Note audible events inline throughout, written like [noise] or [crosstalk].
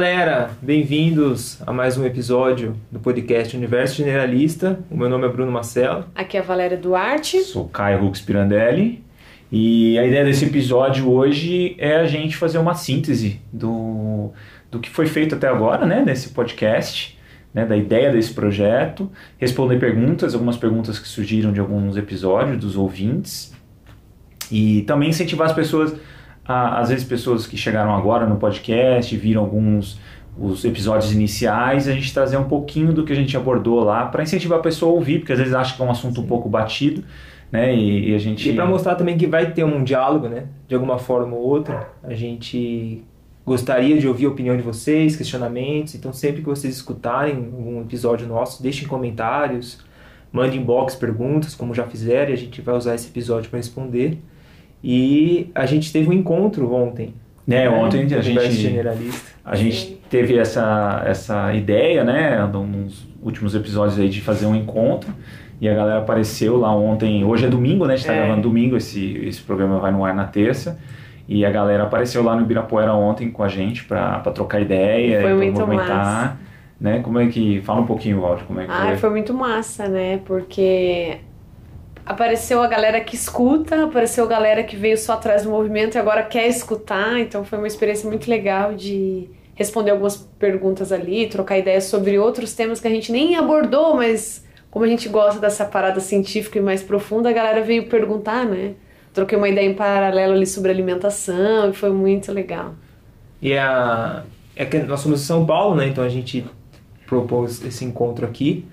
galera, bem-vindos a mais um episódio do podcast Universo Generalista. O meu nome é Bruno Marcelo. Aqui é a Valéria Duarte. Sou Caio Hux Pirandelli. E a ideia desse episódio hoje é a gente fazer uma síntese do, do que foi feito até agora, né, nesse podcast, né, da ideia desse projeto, responder perguntas, algumas perguntas que surgiram de alguns episódios dos ouvintes, e também incentivar as pessoas às vezes pessoas que chegaram agora no podcast, viram alguns os episódios iniciais, a gente trazer um pouquinho do que a gente abordou lá para incentivar a pessoa a ouvir, porque às vezes acha que é um assunto um pouco batido, né? E, e a gente E para mostrar também que vai ter um diálogo, né? De alguma forma ou outra, a gente gostaria de ouvir a opinião de vocês, questionamentos. Então, sempre que vocês escutarem um episódio nosso, deixem comentários, mandem inbox perguntas, como já fizeram, e a gente vai usar esse episódio para responder. E a gente teve um encontro ontem. É, ontem a gente, a gente teve essa, essa ideia, né, nos últimos episódios aí de fazer um encontro e a galera apareceu lá ontem. Hoje é domingo, né? A gente tá É. gravando domingo, esse, esse programa vai no ar na terça. E a galera apareceu lá no Ibirapuera ontem com a gente pra, pra trocar ideia, Foi pra muito movimentar. massa. Né? Como é que. Fala um pouquinho, Walter, como é que Ah, foi. foi muito massa, né? Porque apareceu a galera que escuta, apareceu a galera que veio só atrás do movimento e agora quer escutar. Então foi uma experiência muito legal de responder algumas perguntas ali, trocar ideias sobre outros temas que a gente nem abordou, mas como a gente gosta dessa parada científica e mais profunda, a galera veio perguntar, né? Troquei uma ideia em paralelo ali sobre alimentação e foi muito legal. E a, é que nós somos de São Paulo, né? Então a gente propôs esse encontro aqui.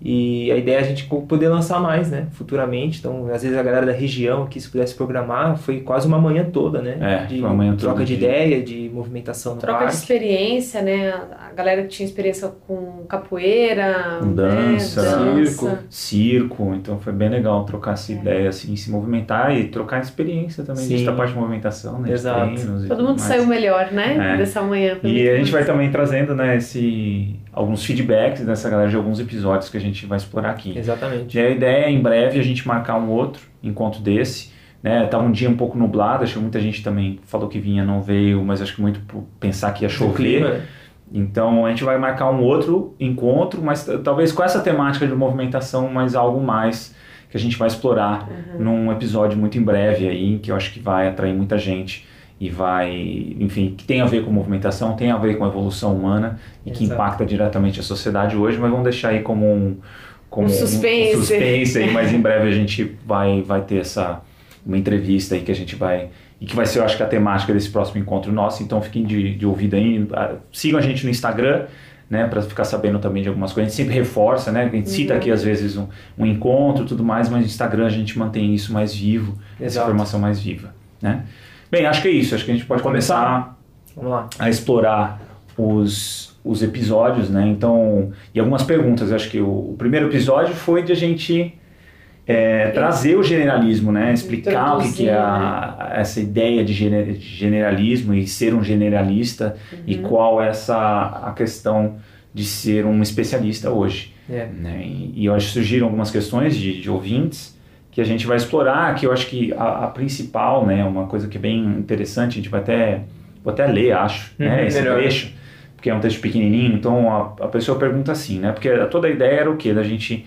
E a ideia é a gente poder lançar mais, né? Futuramente. Então, às vezes a galera da região aqui, se pudesse programar, foi quase uma manhã toda, né? É, de foi uma manhã troca toda de de- ideia, de movimentação no Troca de parque. experiência, né? A galera que tinha experiência com capoeira, Com dança, né? circo. Circo, então foi bem legal trocar essa ideia, assim, se movimentar e trocar experiência também Sim. disso da parte de movimentação, né? de Exato. Todo mundo mais. saiu melhor, né? É. Dessa manhã. E a gente vai também trazendo, né, esse, alguns feedbacks dessa galera de alguns episódios que a gente vai explorar aqui. Exatamente. E a ideia é em breve a gente marcar um outro encontro desse. Né, tava um dia um pouco nublado, acho que muita gente também falou que vinha, não veio, mas acho que muito por pensar que ia chover. né? Então a gente vai marcar um outro encontro, mas talvez com essa temática de movimentação, mas algo mais que a gente vai explorar num episódio muito em breve aí, que eu acho que vai atrair muita gente e vai, enfim, que tem a ver com movimentação, tem a ver com a evolução humana e que Exato. impacta diretamente a sociedade hoje, mas vamos deixar aí como um, como Um suspense. um suspense aí, mas em [laughs] breve a gente vai, vai ter essa uma entrevista aí que a gente vai e que vai ser, eu acho que a temática desse próximo encontro nosso. Então fiquem de, de ouvido aí, Ah, sigam a gente no Instagram, né, para ficar sabendo também de algumas coisas. A gente sempre reforça, né, a gente cita Uhum. aqui às vezes um, um encontro, e tudo mais, mas no Instagram a gente mantém isso mais vivo, essa Exato. informação mais viva, né? Bem, acho que é isso. Acho que a gente pode Começar? começar Vamos lá. a explorar os, os episódios, né? Então, e algumas perguntas. Acho que o, o primeiro episódio foi de a gente é, trazer o generalismo, né? Explicar o que, que é a- essa ideia de, gene- de generalismo e ser um generalista e qual é essa a questão de ser um especialista hoje. É. Né? E, e eu acho que surgiram algumas questões de, de ouvintes que a gente vai explorar, que eu acho que a, a principal, né, uma coisa que é bem interessante, a gente vai até, vou até ler, acho, né, Uhum, esse melhor. trecho, porque é um texto pequenininho, então a, a pessoa pergunta assim, né, porque toda a ideia era o quê? Da gente,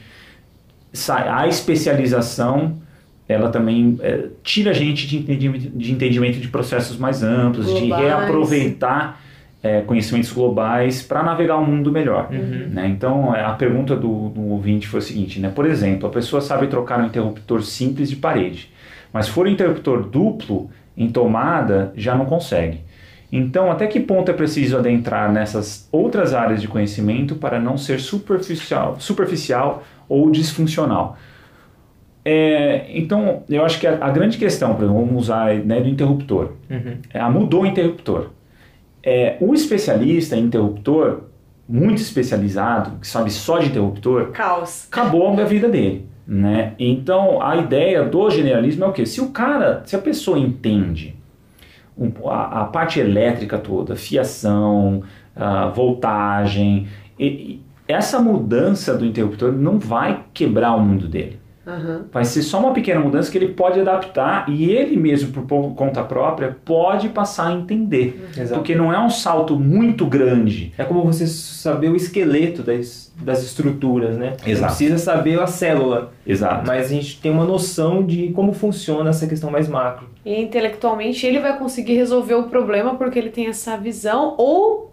a especialização, ela também é, tira a gente de entendimento, de entendimento de processos mais amplos, de Globais. reaproveitar é, conhecimentos globais para navegar um mundo melhor. Uhum. Né? Então, a pergunta do, do ouvinte foi o seguinte, né? por exemplo, a pessoa sabe trocar um interruptor simples de parede, mas for um interruptor duplo em tomada, já não consegue. Então, até que ponto é preciso adentrar nessas outras áreas de conhecimento para não ser superficial, superficial ou disfuncional? É, então, eu acho que a, a grande questão, por exemplo, vamos usar né, do interruptor. Uhum. É, mudou o interruptor. É, o especialista em interruptor, muito especializado, que sabe só de interruptor, Caos. acabou a vida dele. Né? Então a ideia do generalismo é o que? Se o cara, se a pessoa entende a, a parte elétrica toda, fiação, voltagem, e- e essa mudança do interruptor não vai quebrar o mundo dele. Aham. Vai ser só uma pequena mudança que ele pode adaptar e ele mesmo, por po- conta própria, pode passar a entender. Exato. Porque não é um salto muito grande. É como você saber o esqueleto das, das estruturas, né? Você Exato. precisa saber a célula, Exato. mas a gente tem uma noção de como funciona essa questão mais macro. E intelectualmente ele vai conseguir resolver o problema porque ele tem essa visão ou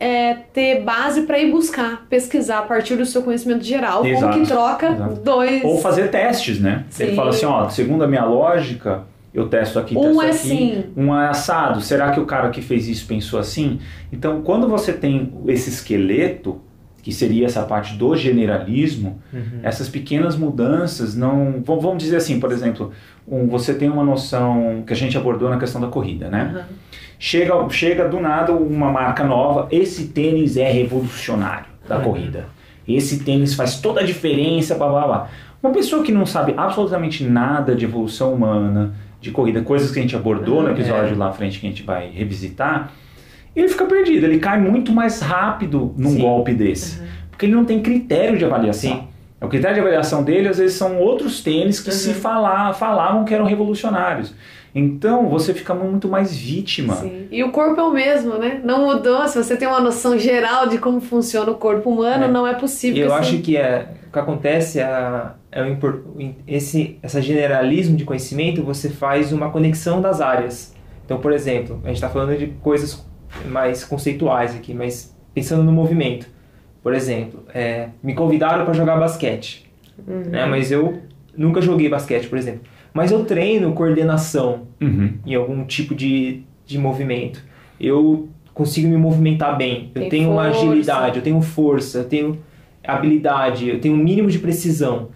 é, ter base para ir buscar, pesquisar a partir do seu conhecimento geral, Exato, como que troca exato. dois. Ou fazer testes, né? Ele Sim. fala assim, ó, segundo a minha lógica, eu testo aqui, Um testo é aqui. assim. Um é assado. Será que o cara que fez isso pensou assim? Então, quando você tem esse esqueleto, que seria essa parte do generalismo, essas pequenas mudanças não... Vamos dizer assim, por exemplo, um- você tem uma noção que a gente abordou na questão da corrida, né? Aham. Chega, chega do nada uma marca nova, esse tênis é revolucionário da Uhum. corrida. Esse tênis faz toda a diferença, blá blá blá. Uma pessoa que não sabe absolutamente nada de evolução humana, de corrida, coisas que a gente abordou no Uhum, episódio é. lá à frente que a gente vai revisitar, ele fica perdido, ele cai muito mais rápido num Sim. golpe desse. Porque ele não tem critério de avaliação. Sim. O critério de avaliação dele, às vezes, são outros tênis que se Uhum. falar, falavam que eram revolucionários. Então, você fica muito mais vítima. Sim. E o corpo é o mesmo, né? Não mudou. Se você tem uma noção geral de como funciona o corpo humano, É. não é E possível. eu que acho que é, o que acontece é, é esse essa generalismo de conhecimento, você faz uma conexão das áreas. Então, por exemplo, a gente está falando de coisas mais conceituais aqui, mas pensando no movimento. Por exemplo, é, me convidaram para jogar basquete, né? mas eu nunca joguei basquete, por exemplo. Mas eu treino coordenação Uhum. em algum tipo de, de movimento. Eu consigo me movimentar bem. Eu Tem tenho uma força. agilidade, eu tenho força, eu tenho habilidade, eu tenho um mínimo de precisão.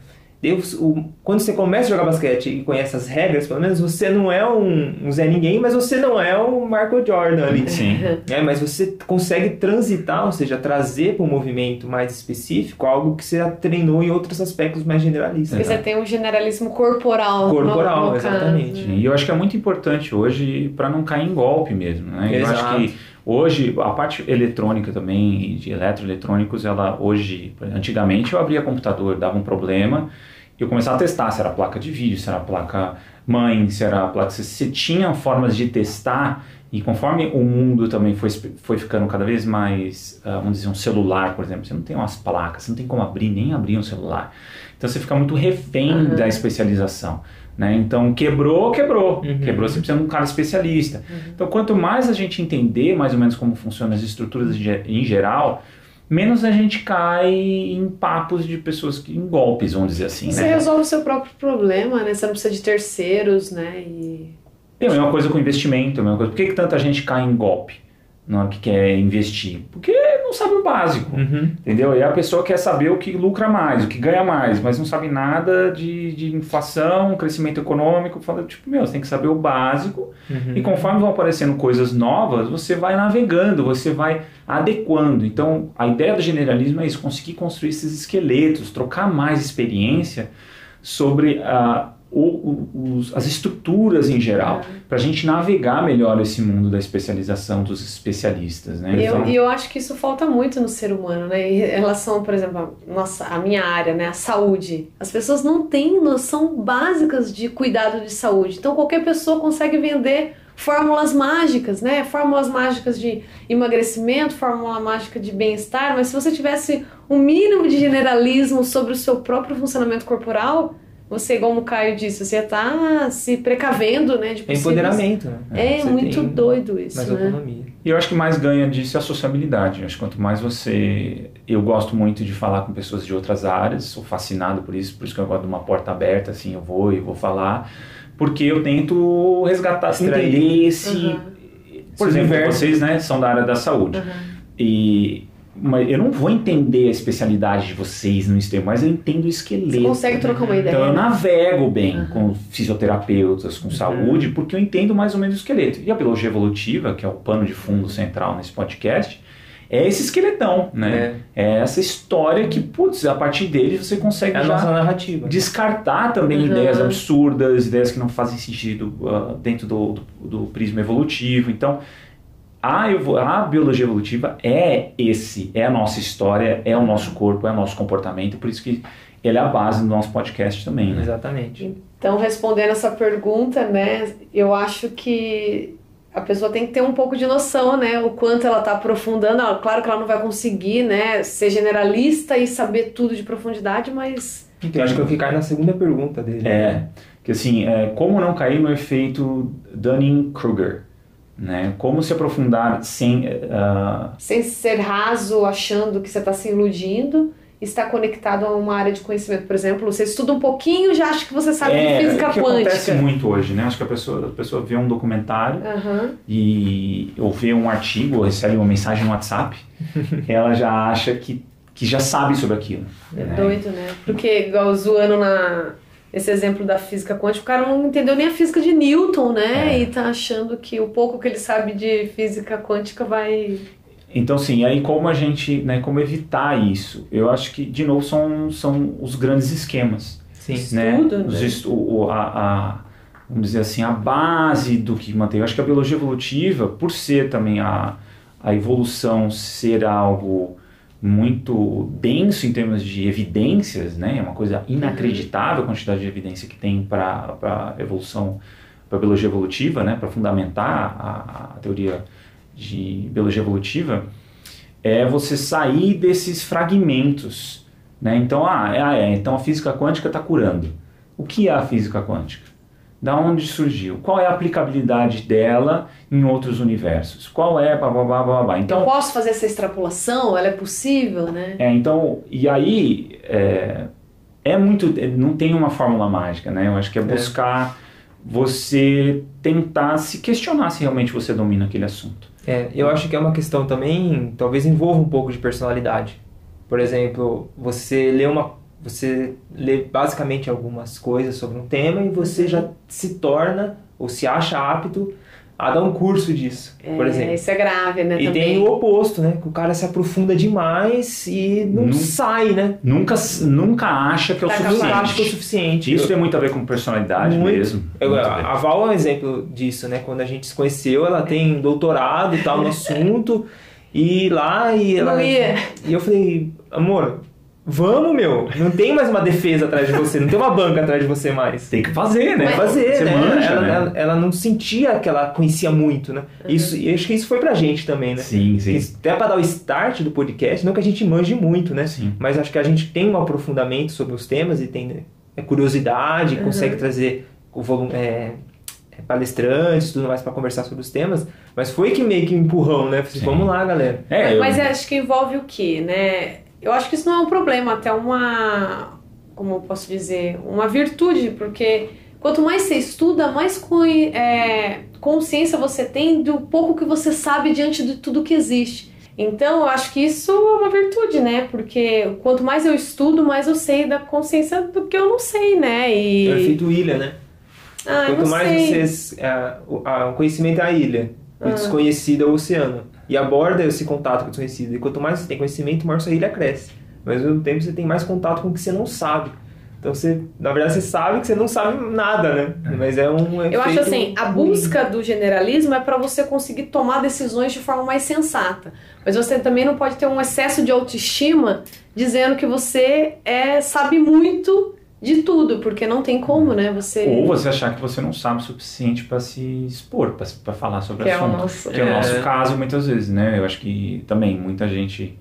Deus, o, quando você começa a jogar basquete e conhece as regras, pelo menos você não é um, um Zé Ninguém, mas você não é o Marco Jordan ali. Sim. [laughs] É, mas você consegue transitar, ou seja, trazer para um movimento mais específico algo que você já treinou em outros aspectos mais generalistas. Porque você tem um generalismo corporal. Corporal, no exatamente. Sim, E eu acho que é muito importante hoje para não cair em golpe mesmo, né? Eu acho que hoje a parte eletrônica também, de eletroeletrônicos, ela hoje, antigamente eu abria computador, dava um problema, eu começava a testar se era placa de vídeo, se era placa mãe, se era placa. Se você tinha formas de testar, e conforme o mundo também foi, foi ficando cada vez mais, ah, vamos dizer, um celular, por exemplo, você não tem umas placas, você não tem como abrir, nem abrir um celular. Então você fica muito refém Uhum. da especialização. Né? Então quebrou, quebrou. Uhum. Quebrou, você precisa de um cara especialista. Então quanto mais a gente entender mais ou menos como funcionam as estruturas em geral, menos a gente cai em papos de pessoas que em golpes, vamos dizer assim, Você né? resolve o seu próprio problema, né? Você não precisa de terceiros, né? E... É a mesma coisa com investimento, é a mesma coisa. Por que, que tanta gente cai em golpe na hora que quer investir? Porque sabe o básico. Uhum. Entendeu? E a pessoa quer saber o que lucra mais, o que ganha mais, mas não sabe nada de, de inflação, crescimento econômico. Fala, tipo, meu, você tem que saber o básico. Uhum. E conforme vão aparecendo coisas novas, você vai navegando, você vai adequando. Então, a ideia do generalismo é isso, conseguir construir esses esqueletos, trocar mais experiência sobre ah, o- o- os- as estruturas em geral, para a gente navegar melhor esse mundo da especialização dos especialistas. Né? E eu, Então- e eu acho que isso falta muito no ser humano, né? Em relação, por exemplo, a, nossa, a minha área, né? A saúde. As pessoas não têm noção básicas de cuidado de saúde. Então qualquer pessoa consegue vender fórmulas mágicas, né? Fórmulas mágicas de emagrecimento, fórmula mágica de bem-estar, mas se você tivesse um mínimo de generalismo sobre o seu próprio funcionamento corporal, você, como o Caio disse, você tá se precavendo, né? De É empoderamento, né? É, Você muito doido isso, Mais né? autonomia. E eu acho que mais ganha disso é a sociabilidade. Eu acho que quanto mais você. Eu gosto muito de falar com pessoas de outras áreas, sou fascinado por isso, por isso que eu gosto de uma porta aberta, assim, eu vou e vou falar, porque eu tento resgatar, esse. Uhum. Por Esse exemplo, universo. vocês né, são da área da saúde. E. Mas eu não vou entender a especialidade de vocês no sistema, mas eu entendo o esqueleto. Você consegue trocar uma ideia. Então eu navego bem Uhum. com fisioterapeutas, com saúde, porque eu entendo mais ou menos o esqueleto. E a biologia evolutiva, que é o pano de fundo central nesse podcast, é esse esqueletão, né? É, essa história que, putz, a partir dele você consegue É a já nossa narrativa. descartar também Uhum. ideias absurdas, ideias que não fazem sentido ah, dentro do, do, do prisma evolutivo. Então, a, a biologia evolutiva é esse, é a nossa história, é o nosso corpo, é o nosso comportamento, por isso que ele é a base do nosso podcast também, né? Exatamente. Então, respondendo essa pergunta, né, eu acho que a pessoa tem que ter um pouco de noção, né, o quanto ela está aprofundando. Ah, Claro que ela não vai conseguir, né, ser generalista e saber tudo de profundidade, mas Então, eu acho que eu ficar na segunda pergunta dele. É, que assim, é, como não cair no efeito Dunning-Kruger, né? Como se aprofundar sem... ah, sem ser raso, achando que você está se iludindo, está conectado a uma área de conhecimento. Por exemplo, você estuda um pouquinho e já acha que você sabe é, de física o que acontece quântica. muito hoje, né? Acho que a pessoa, a pessoa vê um documentário Aham. e ou vê um artigo, ou recebe uma mensagem no WhatsApp, [laughs] ela já acha que, que já sabe sobre aquilo. É né? doido, né? Porque, igual zoando na, esse exemplo da física quântica, o cara não entendeu nem a física de Newton, né? É. E tá achando que o pouco que ele sabe de física quântica vai. Então, sim, aí como a gente, né, como evitar isso? Eu acho que, de novo, são, são os grandes esquemas. Sim. né? Estudo, Os né? estu- o- a, a- vamos dizer assim, a base do que mantém. Eu acho que a biologia evolutiva, por ser também a, a evolução ser algo muito denso em termos de evidências, né? É uma coisa inacreditável a quantidade de evidência que tem para a evolução, para a biologia evolutiva, né? Para fundamentar a, a teoria de biologia evolutiva, é você sair desses fragmentos, né? Então, ah, é, é, então a física quântica está curando. O que é a física quântica? Da onde surgiu? Qual é a aplicabilidade dela em outros universos? Qual é, blá, blá, blá, blá, blá. Eu Então, posso fazer essa extrapolação? Ela é possível, né? é, então, e aí, é, é muito, é, não tem uma fórmula mágica, né? Eu acho que é buscar você tentar se questionar se realmente você domina aquele assunto. É, eu acho que é uma questão também, talvez envolva um pouco de personalidade. Por exemplo, você lê uma, você lê basicamente algumas coisas sobre um tema e você já se torna ou se acha apto a dar um curso disso, por É, exemplo. Isso é grave, né? E também. tem o oposto, né? Que o cara se aprofunda demais e não sai, né? Nunca, nunca acha que é o Tá Nunca suficiente. acha que é o suficiente. Isso tem muito a ver com personalidade Muito. mesmo. Eu- muito a Val é um exemplo disso, né? Quando a gente se conheceu, ela tem doutorado e tal no [laughs] assunto. E lá e ela. Não ia. E eu falei, amor, vamos, meu. Não tem mais uma defesa atrás de você, não tem uma banca atrás de você mais. Tem que fazer, né? Vai fazer, Você né? manja, ela, né? ela, ela não sentia que ela conhecia muito, né? Isso, e acho que isso foi pra gente também, né? Sim, sim. Isso- Até pra dar o start do podcast, não que a gente manje muito, né? Sim. Mas acho que a gente tem um aprofundamento sobre os temas e tem é, curiosidade, Uhum. consegue trazer o volume, é, é, palestrantes tudo mais para conversar sobre os temas. Mas foi que meio que um empurrão, né? Falei, Sim. Vamos lá, galera. É, eu- Mas eu acho que envolve o quê, né? Eu acho que isso não é um problema, até uma, como eu posso dizer, uma virtude, porque quanto mais você estuda, mais é, consciência você tem do pouco que você sabe diante de tudo que existe. Então, eu acho que isso é uma virtude, né? Porque quanto mais eu estudo, mais eu sei da consciência do que eu não sei, né? E... É o efeito ilha, né? Ah, Quanto mais sei. vocês. é, o conhecimento é a ilha, o Ah. desconhecido é o oceano. E aborda esse contato com o desconhecido. E quanto mais você tem conhecimento, maior sua ilha cresce. Mas ao mesmo tempo você tem mais contato com o que você não sabe. Então você, na verdade, você sabe que você não sabe nada, né? Mas é um. Eu acho assim, a busca do generalismo é para você conseguir tomar decisões de forma mais sensata. Mas você também não pode ter um excesso de autoestima dizendo que você é, sabe muito de tudo, porque não tem como, né? Você. Ou você achar que você não sabe o suficiente para se expor, para falar sobre Que o é o assunto. nosso- Que é o É. nosso caso muitas vezes, né? Eu acho que também muita gente,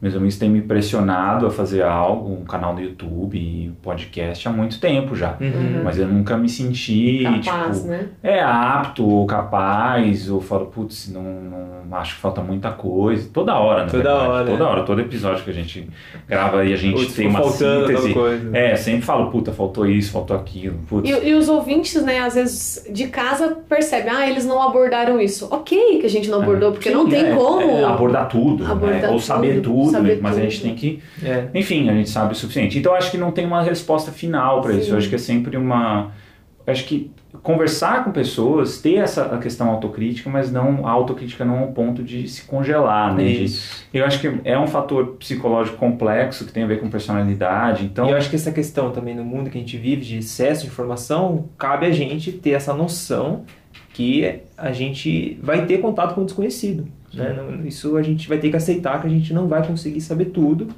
meus amigos, tem me pressionado a fazer algo, um canal no YouTube, um podcast há muito tempo já. Uhum. Mas eu nunca me senti, capaz, tipo, né? é apto ou capaz, ou falo, putz, não, não acho que falta muita coisa. Toda hora, na Toda verdade. hora, Toda é. hora, todo episódio que a gente grava e a gente Putz, tem uma síntese. coisa. É, sempre falo, puta, faltou isso, faltou aquilo. Putz. E, e os ouvintes, né, às vezes de casa percebem, ah, eles não abordaram isso. Ok que a gente não abordou, porque não Sim, tem é, como. é, abordar tudo, né? abordar ou saber tudo, tudo, né? mas a gente tudo. tem que. É. Enfim, a gente sabe o suficiente. Então acho que não tem uma resposta final para isso. Eu acho que é sempre uma. Acho que conversar com pessoas, ter essa a questão autocrítica, mas não a autocrítica não ao ponto de se congelar, né? De- eu acho que é um fator psicológico complexo que tem a ver com personalidade. Então, E eu acho que essa questão também no mundo que a gente vive de excesso de informação, cabe a gente ter essa noção que a gente vai ter contato com o desconhecido. Né? Não- Isso a gente vai ter que aceitar que a gente não vai conseguir saber tudo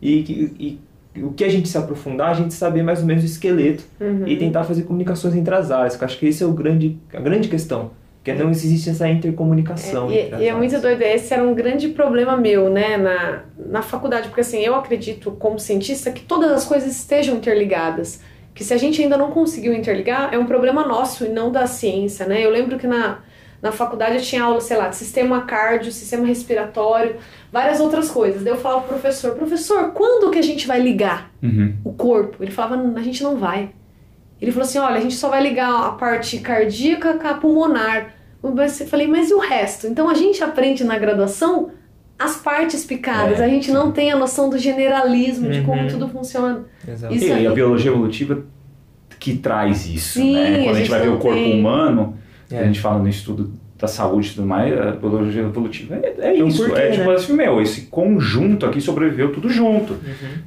e, que- e o que a gente se aprofundar, a gente saber mais ou menos o esqueleto Uhum. e tentar fazer comunicações entre as áreas. eu acho que esse é o grande, a grande questão, que não existe essa intercomunicação. É, e, e é muito doido, esse era um grande problema meu, né, na, na faculdade, porque assim, eu acredito como cientista que todas as coisas estejam interligadas, que se a gente ainda não conseguiu interligar, é um problema nosso e não da ciência, né, eu lembro que na, na faculdade eu tinha aula, sei lá, de sistema cardio, sistema respiratório, várias outras coisas, daí eu falava pro professor, professor, quando que a gente vai ligar Uhum. o corpo? Ele falava, a gente não vai. Ele falou assim: olha, a gente só vai ligar a parte cardíaca com a pulmonar. Eu falei, mas e o resto? Então a gente aprende na graduação as partes picadas, É, a gente não tem a noção do generalismo, de como Uhum. tudo funciona. Exato. Isso E aí. a biologia evolutiva que traz isso, Sim, né? Quando a a gente, gente vai ver o corpo tem. humano, É. a gente fala no estudo da saúde e tudo mais, a biologia evolutiva é, é um isso. porquê, é tipo né? assim, meu, esse conjunto aqui sobreviveu tudo junto, Uhum.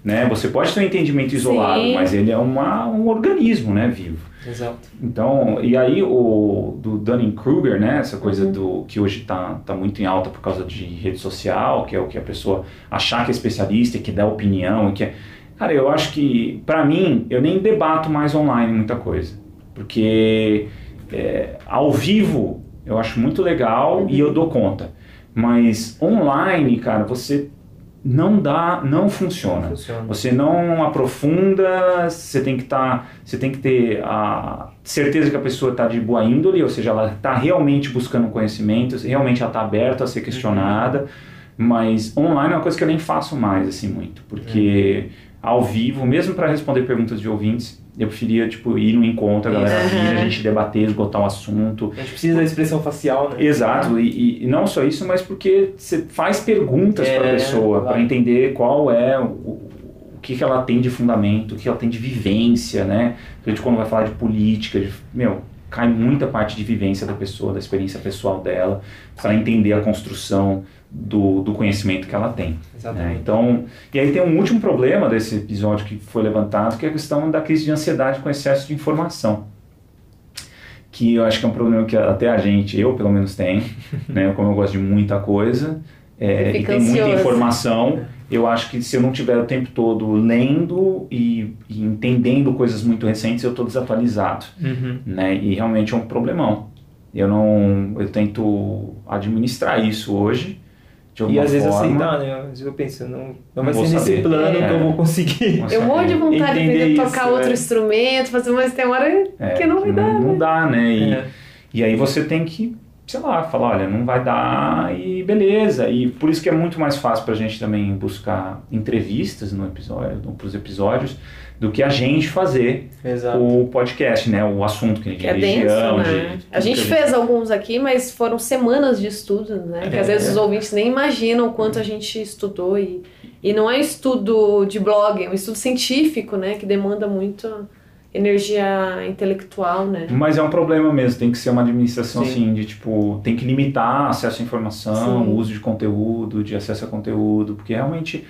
né? Você pode ter um entendimento isolado, Sim. mas ele é uma, um organismo, né, vivo. Exato. Então, e aí o do Dunning-Kruger, né, essa coisa Uhum. do que hoje tá, tá muito em alta por causa de rede social, que é o que a pessoa achar que é especialista e que dá opinião e que é... Cara, eu acho que, pra mim, eu nem debato mais online muita coisa, porque é, ao vivo eu acho muito legal e eu dou conta, mas online, cara, você não dá, não funciona. Funciona. Você não aprofunda, você tem que estar, você tem que ter a certeza que a pessoa está de boa índole, ou seja, ela está realmente buscando conhecimento, realmente ela está aberta a ser questionada. Mas online é uma coisa que eu nem faço mais assim muito, porque ao vivo, mesmo para responder perguntas de ouvintes, eu preferia tipo ir no encontro, a galera Isso. vir, a gente debater, esgotar o assunto. A gente precisa da expressão facial, né? Exato, e, e- e não só isso, mas porque você faz perguntas É, para a pessoa, claro. para entender qual é o, o que, que ela tem de fundamento, o que ela tem de vivência, né? A gente quando vai falar de política, de, meu, cai muita parte de vivência da pessoa, da experiência pessoal dela, para entender a construção do, do conhecimento que ela tem. né? Exatamente. Então, e aí tem um último problema desse episódio que foi levantado, que é a questão da crise de ansiedade com excesso de informação. Que eu acho que é um problema que até a gente, eu pelo menos tenho, [laughs] né? Como eu gosto de muita coisa é, e tem muita ansioso. informação, eu acho que se eu não tiver o tempo todo lendo e, e entendendo coisas muito recentes, eu estou desatualizado, Uhum. né? E realmente é um problemão. Eu não, eu tento administrar isso hoje de E às vezes forma. aceitar, né? Às vezes eu penso, não, não Não vai ser nesse plano É. que eu vou conseguir. Eu morro de vontade de aprender a isso, tocar outro é. instrumento, fazer, mas tem hora É, que não vai dar. Não, né? dá, né? E, É. e aí você tem que, sei lá, falar, olha, não vai dar e beleza. E por isso que é muito mais fácil pra gente também buscar entrevistas no episódio, pros episódios, do que a gente fazer Exato. o podcast, né? O assunto que a gente Que é denso, religião, né? de- de A gente fez alguns aqui, mas foram semanas de estudo, né? Que às É. vezes os ouvintes nem imaginam o quanto a gente estudou e, e não é estudo de blog, é um estudo científico, né? Que demanda muito energia intelectual, né? Mas é um problema mesmo, tem que ser uma administração Sim. assim, de tipo, tem que limitar acesso à informação, Sim. o uso de conteúdo, de acesso a conteúdo, porque realmente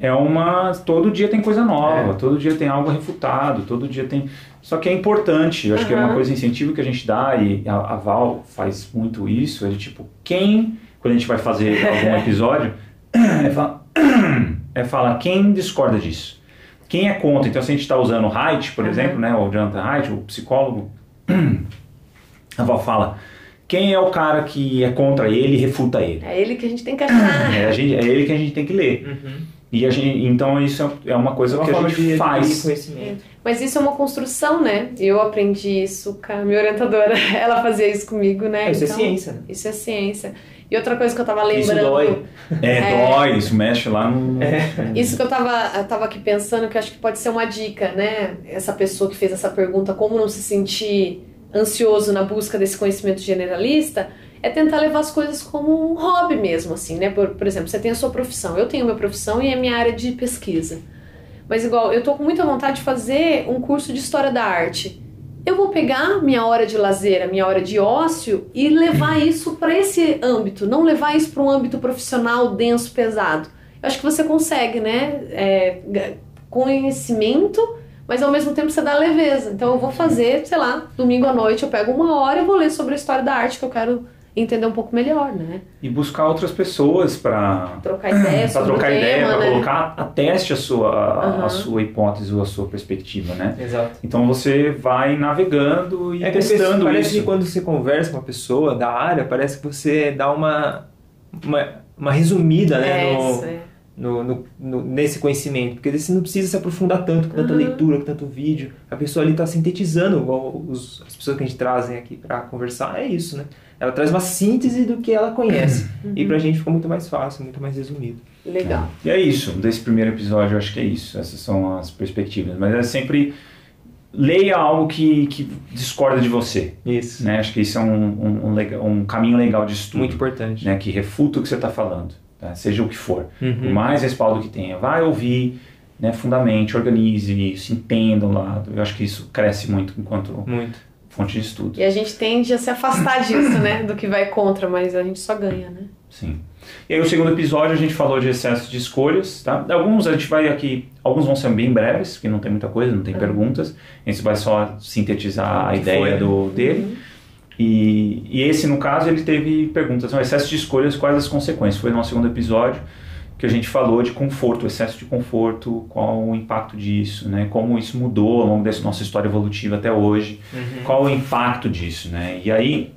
é uma. Todo dia tem coisa nova, É. todo dia tem algo refutado, todo dia tem. Só que é importante, eu acho que é uma coisa incentivo que a gente dá, e a, a Val faz muito isso, é de tipo, quem, quando a gente vai fazer [laughs] algum episódio, [clears throat] é falar, [clears throat] é falar quem discorda disso. Quem é contra? Então, se a gente está usando o Haidt, por Aham. exemplo, né, o Jonathan Haidt, o psicólogo, [clears throat] a Val fala, quem é o cara que é contra ele e refuta ele? É ele que a gente tem que achar. É, a gente- é ele que a gente tem que ler. Uhum. E a gente, então isso é uma coisa É uma que a gente faz. conhecimento. Mas isso é uma construção, né? Eu aprendi isso com a minha orientadora. [laughs] Ela fazia isso comigo, né? É, isso é Então, ciência, né? Isso é ciência. E outra coisa que eu tava Isso lembrando. dói. É, É. dói, isso mexe lá no. É. Isso que eu tava, eu tava aqui pensando, que eu acho que pode ser uma dica, né? Essa pessoa que fez essa pergunta, como não se sentir ansioso na busca desse conhecimento generalista, é tentar levar as coisas como um hobby mesmo, assim, né? Por, por exemplo, você tem a sua profissão, eu tenho a minha profissão e a minha área de pesquisa. Mas igual, eu tô com muita vontade de fazer um curso de história da arte. Eu vou pegar minha hora de lazer, a minha hora de ócio e levar [clears throat] isso para esse âmbito, não levar isso para um âmbito profissional denso, pesado. Eu acho que você consegue, né? É, conhecimento, mas ao mesmo tempo você dá leveza. Então eu vou fazer, sei lá, domingo à noite eu pego uma hora e vou ler sobre a história da arte que eu quero entender um pouco melhor, né? E buscar outras pessoas para trocar ideias, para trocar ideia, [clears throat] para né? colocar a teste a sua Uhum. a sua hipótese ou a sua perspectiva, né? Exato. Então você vai navegando e É que testando parece isso. que quando você conversa com uma pessoa da área, parece que você dá uma, uma, uma resumida né, É, no, isso, é. No, no- no- nesse conhecimento, porque você não precisa se aprofundar tanto com tanta Uhum. leitura, com tanto vídeo. A pessoa ali está sintetizando, igual os, as pessoas que a gente trazem aqui para conversar, é isso, né? Ela traz uma síntese do que ela conhece. Uhum. E pra gente fica muito mais fácil, muito mais resumido. Legal. E é isso, desse primeiro episódio eu acho que é isso, essas são as perspectivas. Mas é sempre leia algo que, que discorda de você. Isso. Né? Acho que isso é um, um, um um caminho legal de estudo. Muito importante. né? Que refuta o que você está falando, tá? seja o que for. Uhum. Por mais respaldo que tenha, vai ouvir, né? fundamente, organize isso, entenda o lado. Eu acho que isso cresce muito enquanto Muito. fonte de estudo. E a gente tende a se afastar [laughs] disso, né? Do que vai contra, mas a gente só ganha, né? Sim. E aí o segundo episódio a gente falou de excesso de escolhas, tá? Alguns a gente vai aqui, alguns vão ser bem breves, porque não tem muita coisa, não tem perguntas. A gente vai só sintetizar a ideia foi, né? do, dele. E, e esse, no caso, ele teve perguntas. Então, excesso de escolhas, quais as consequências? Foi no nosso segundo episódio que a gente falou de conforto, excesso de conforto, qual o impacto disso, né? Como isso mudou ao longo dessa nossa história evolutiva até hoje. Uhum. Qual o impacto disso, né? E aí,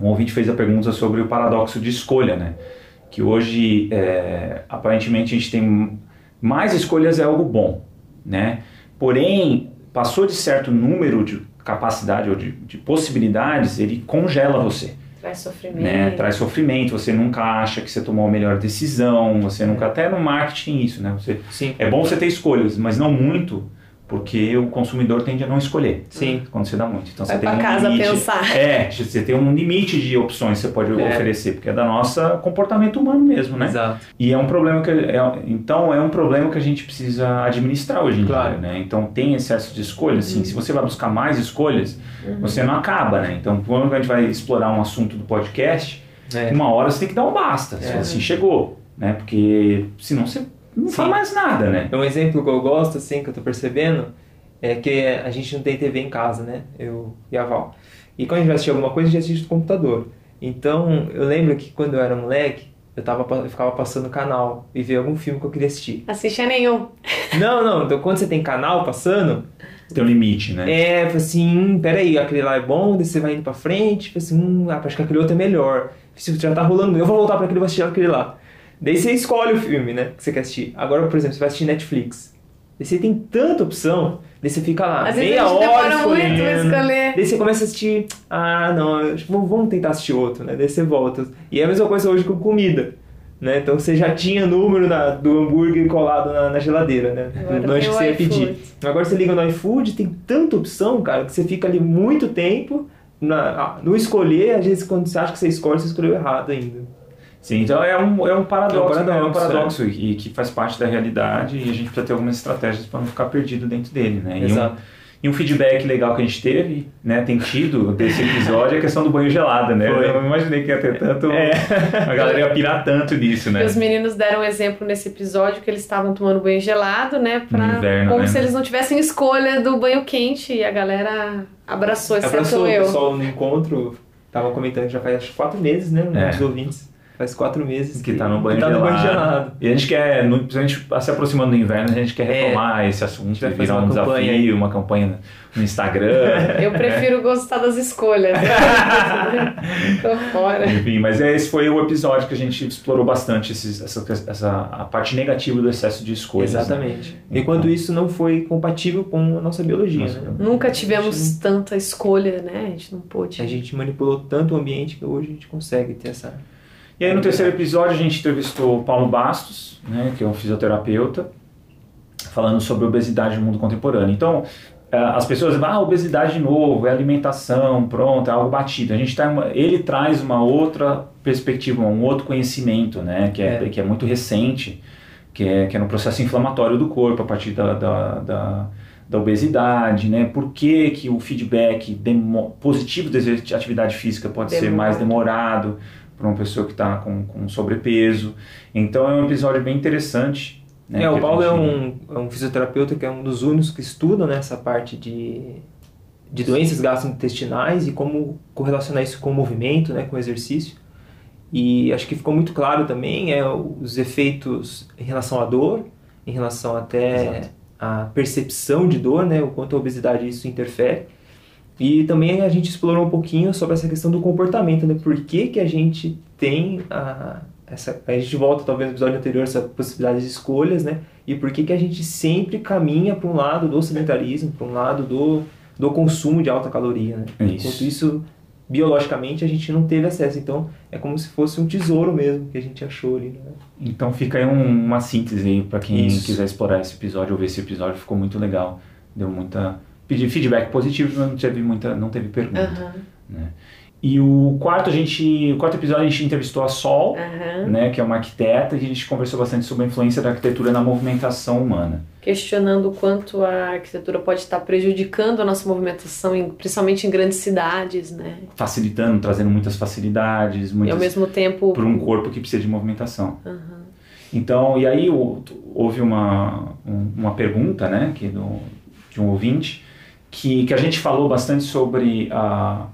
um ouvinte fez a pergunta sobre o paradoxo de escolha, né? Que hoje, é, aparentemente, a gente tem mais escolhas é algo bom, né? Porém, passou de certo número de capacidade ou de, de possibilidades, ele congela você, Traz sofrimento. né? Traz sofrimento, você nunca acha que você tomou a melhor decisão, você nunca, até no marketing isso, né? Você, Sim. é bom você ter escolhas, mas não muito, porque o consumidor tende a não escolher Sim. quando você dá muito. Então Vai você tem um casa limite. pensar. É, você tem um limite de opções que você pode É. oferecer, porque é da nossa comportamento humano mesmo, né? Exato. E é um problema que é, então é um problema que a gente precisa administrar hoje em Claro. dia, né? Então tem excesso de escolhas, sim. Se você vai buscar mais escolhas, você não acaba, né? Então quando a gente vai explorar um assunto do podcast, É. uma hora você tem que dar um basta. É. assim, chegou, né? Porque senão você não Sim. faz mais nada, né? Um exemplo que eu gosto, assim, que eu tô percebendo, é que a gente não tem TV em casa, né? Eu e a Val. E quando a gente vai assistir alguma coisa, a gente assiste no computador. Então, eu lembro que quando eu era moleque, eu, tava, eu ficava passando canal e via algum filme que eu queria assistir. Assiste a nenhum. [laughs] Não, não, então quando você tem canal passando, Tem um limite, né? é, assim, hum, peraí, aquele lá é bom, daí você vai indo pra frente, assim, hum, acho que aquele outro é melhor. Se já tá rolando, eu vou voltar pra aquele, vou assistir aquele lá. Daí você escolhe o filme, né, que você quer assistir. Agora, por exemplo, você vai assistir Netflix. Daí você tem tanta opção, daí você fica lá, Às meia hora demora muito escolhendo. escolher. Daí você começa a assistir, ah, não, vamos tentar assistir outro, né? Daí você volta. E é a mesma coisa hoje com comida. Né? Então você já tinha número na- do hambúrguer colado na, na geladeira, né? Agora do lanche que você ia pedir. Agora você liga no iFood, tem tanta opção, cara, que você fica ali muito tempo na, no escolher, às vezes quando você acha que você escolhe, você escolheu errado ainda. Sim, então é um, é um paradoxo, É um né? É um paradoxo, paradoxo e que faz parte da realidade e a gente precisa ter algumas estratégias para não ficar perdido dentro dele, né? E um, Exato. e um feedback legal que a gente teve, né, tem tido desse episódio é a questão do banho gelado, né? Foi. Eu não imaginei que ia ter tanto. É. A galera ia pirar tanto nisso, né? E os meninos deram um exemplo nesse episódio que eles estavam tomando banho gelado, né? Pra, No inverno, como né? se eles não tivessem escolha do banho quente. E a galera abraçou, exceto Abraçou o eu. pessoal no encontro, tava comentando já faz acho, quatro meses, né? Um É. dos ouvintes. Faz quatro meses Que tá no banho, que tá gelado. no banho gelado. E a gente quer, no, a gente se aproximando do inverno, a gente quer É. retomar esse assunto, vai e fazer virar um uma campanha desafio, aí. uma campanha no Instagram. [laughs] Eu prefiro gostar das escolhas. [laughs] Tô fora. Enfim, mas esse foi o episódio que a gente explorou bastante esses- essa, essa, a parte negativa do excesso de escolhas. né? Exatamente. Então- Enquanto isso não foi compatível com a nossa biologia, Nossa, né? Nunca tivemos tanta escolha, né? A gente não pôde. A gente manipulou tanto o ambiente que hoje a gente consegue ter essa. E aí no terceiro episódio a gente entrevistou o Paulo Bastos, né, que é um fisioterapeuta, falando sobre obesidade no mundo contemporâneo. Então, eh, as pessoas dizem, ah, obesidade de novo, é alimentação, pronto, é algo batido. A gente tá, uma- ele traz uma outra perspectiva, um outro conhecimento, né, que é, É. que é muito recente, que é, que é no processo inflamatório do corpo, a partir da, da, da, da obesidade, né, por que, que o feedback demo, positivo da atividade física pode ser Demora. mais demorado para uma pessoa que está com, com sobrepeso. Então é um episódio bem interessante Né, é, o Paulo é, gente- um, é um fisioterapeuta que é um dos únicos que estuda né, essa parte de, de doenças gastrointestinais e como correlacionar isso com o movimento, né, com o exercício. E acho que ficou muito claro também é, os efeitos em relação à dor, em relação até Exato. à percepção de dor, né, o quanto a obesidade isso interfere. E também a gente explorou um pouquinho sobre essa questão do comportamento, né? Por que, que a gente tem a, essa... A gente volta talvez no episódio anterior essa possibilidade de escolhas, né? E por que, que a gente sempre caminha para um lado do sedentarismo, para um lado do, do consumo de alta caloria, né? Isso. Enquanto isso, biologicamente, a gente não teve acesso. Então, é como se fosse um tesouro mesmo que a gente achou ali, né? Então fica aí um- uma síntese aí para quem Isso. quiser explorar esse episódio ou ver esse episódio, ficou muito legal. Deu muita. Pedi feedback positivo, mas não teve muita. não teve pergunta. Aham, né? E o quarto, a gente. O quarto episódio a gente entrevistou a Sol, aham. né, que é uma arquiteta, e a gente conversou bastante sobre a influência da arquitetura na movimentação humana. Questionando o quanto a arquitetura pode estar prejudicando a nossa movimentação, em- principalmente em grandes cidades, né? Facilitando, trazendo muitas facilidades, E ao muitas mesmo tempo. para um corpo que precisa de movimentação. Aham. Então, e aí houve uma, um- uma pergunta, né, que do, de um ouvinte, que, que a gente falou bastante sobre a,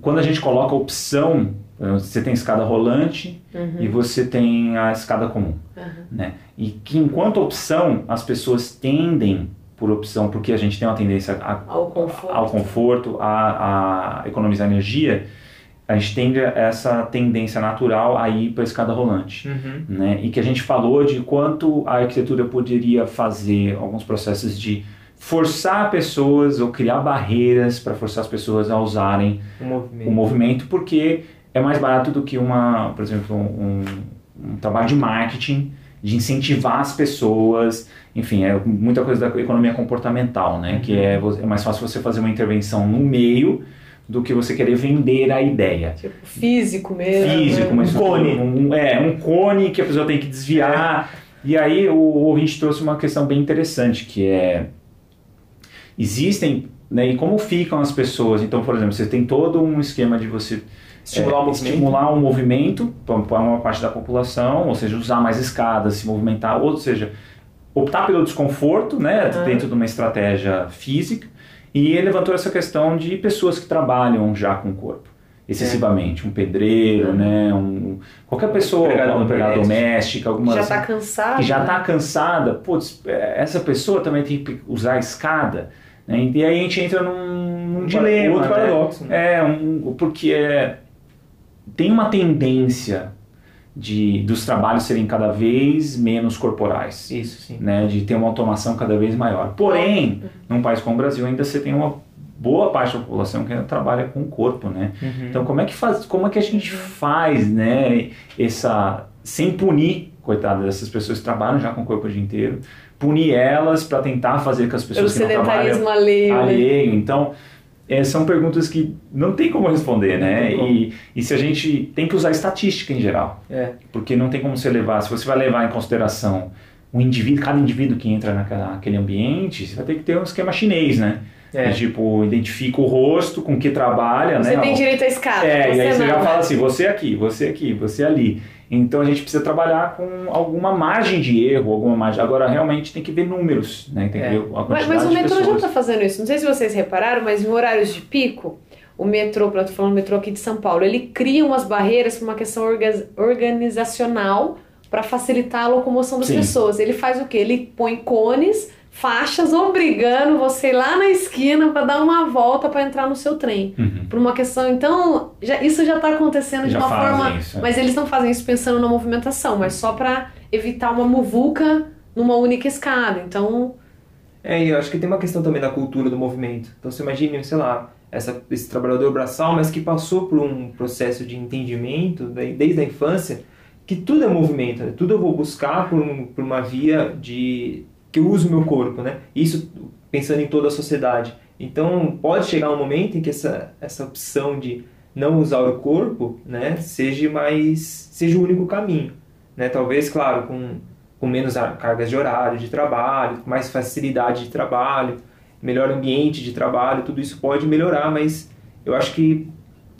quando a gente coloca a opção, eh, você tem escada rolante Uhum. e você tem a escada comum, Aham. né? E que enquanto opção as pessoas tendem por opção, porque a gente tem uma tendência a, Ao conforto. ao conforto, a, a economizar energia, a gente tem essa tendência natural a ir para a escada rolante né? E que a gente falou de quanto a arquitetura poderia fazer alguns processos de forçar pessoas ou criar barreiras para forçar as pessoas a usarem O movimento. o movimento, porque é mais barato do que uma, por exemplo, um, um trabalho de marketing, de incentivar as pessoas, enfim, é muita coisa da economia comportamental, né? Que é, vo- é mais fácil você fazer uma intervenção no meio do que você querer vender a ideia Tipo, físico mesmo. físico, né? mas Um cone. Um, é, um cone que a pessoa tem que desviar. E aí o ouvinte trouxe uma questão bem interessante, que é existem, né, e como ficam as pessoas? Então, por exemplo, você tem todo um esquema de você Estimular é, movimento. estimular o movimento para uma parte da população, ou seja, usar mais escadas, se movimentar, ou seja, optar pelo desconforto, né, Aham. dentro de uma estratégia física. E ele levantou essa questão de pessoas que trabalham já com o corpo, excessivamente, um pedreiro, né, um qualquer pessoa, uma empregada doméstica. alguma Já tá cansado. que já está cansada, putz, é, essa pessoa também tem que usar a escada, né? E aí a gente entra num, num Um dilema, outro né? paradoxo, né? É, um, porque é, tem uma tendência de dos trabalhos serem cada vez menos corporais, Isso, sim. né? De ter uma automação cada vez maior. Porém, num país como o Brasil ainda você tem uma boa parte da população que ainda trabalha com o corpo, né? Uhum. Então como é que faz, como é que a gente faz, né, essa sem punir, coitada dessas pessoas que trabalham já com o corpo o dia inteiro, punir elas para tentar fazer com as pessoas que não trabalham sedentarismo alheio, né? alheio. Então, é, são perguntas que não tem como responder, né? Como. E, e se a gente tem que usar estatística em geral, É. porque não tem como você levar, se você vai levar em consideração um indivíduo, cada indivíduo que entra naquela, naquele ambiente, você vai ter que ter um esquema chinês, né? É. Tipo, identifica o rosto com que trabalha, Você né? tem direito à escada. É, você e aí você não, já né? fala assim, você aqui, você aqui, você ali. Então a gente precisa trabalhar com alguma margem de erro, alguma margem. Agora realmente tem que ver números, né? Tem que É. ver a Mas, quantidade mas o de metrô já está fazendo isso. Não sei se vocês repararam, mas em horários de pico, o metrô, eu tô falando do metrô aqui de São Paulo, ele cria umas barreiras por uma questão orga- organizacional para facilitar a locomoção das Sim. pessoas. Ele faz o quê? Ele põe cones, faixas, obrigando você ir lá na esquina para dar uma volta para entrar no seu trem. Uhum. Por uma questão, então, já- isso já está acontecendo de Já uma fazem forma. isso, é. Mas eles não fazem isso pensando na movimentação, mas só para evitar uma muvuca numa única escada. Então, É, e eu acho que tem uma questão também da cultura do movimento. Então você imagine, sei lá, essa, esse trabalhador braçal, mas que passou por um processo de entendimento desde a infância, que tudo é movimento, né? tudo eu vou buscar por, um- por uma via de que eu uso o meu corpo, né? Isso pensando em toda a sociedade. Então pode chegar um momento em que essa, essa opção de não usar o corpo, né, seja mais seja o único caminho, né? Talvez, claro, com com menos cargas de horário de trabalho, mais facilidade de trabalho, melhor ambiente de trabalho, tudo isso pode melhorar, mas eu acho que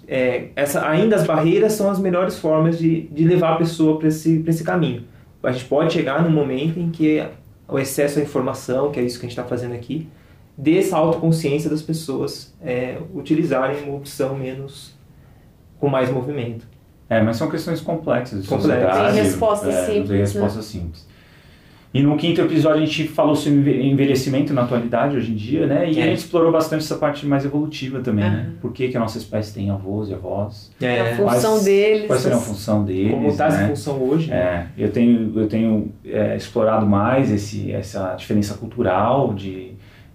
é, essa, ainda as barreiras são as melhores formas de, de levar a pessoa para esse, esse caminho. a gente pode chegar num momento em que o excesso de informação, que é isso que a gente está fazendo aqui, dê essa autoconsciência das pessoas é, utilizarem uma opção menos com mais movimento. É, mas são questões complexas. de Complexas. Tem respostas é, simples, Tem né? respostas simples. E no quinto episódio a gente falou sobre envelhecimento na atualidade, hoje em dia, né? E É. a gente explorou bastante essa parte mais evolutiva também, né? Aham. Por que, que a nossa espécie tem avós e avós? a função quais- deles. Qual seria a função deles, Como está essa né? função hoje? né? É, eu tenho, eu tenho é, explorado mais esse, essa diferença cultural de,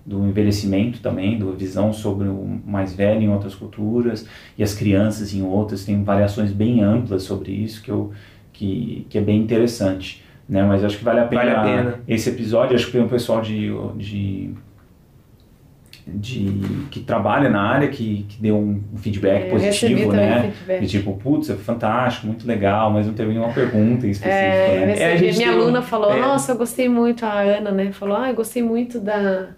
do envelhecimento também, da visão sobre o mais velho em outras culturas e as crianças em outras. Tem variações bem amplas sobre isso que, eu, que, que é bem interessante. Né? Mas acho que vale a pena, Vale a pena. esse episódio. Acho que tem um pessoal de, de, de que trabalha na área que, que deu um feedback É, positivo, né? feedback. E tipo, putz, é fantástico, muito legal, mas não teve nenhuma pergunta em específico, É, né? É, a gente minha um- aluna falou, é. nossa, eu gostei muito, a Ana, né? Falou, ah, eu gostei muito da,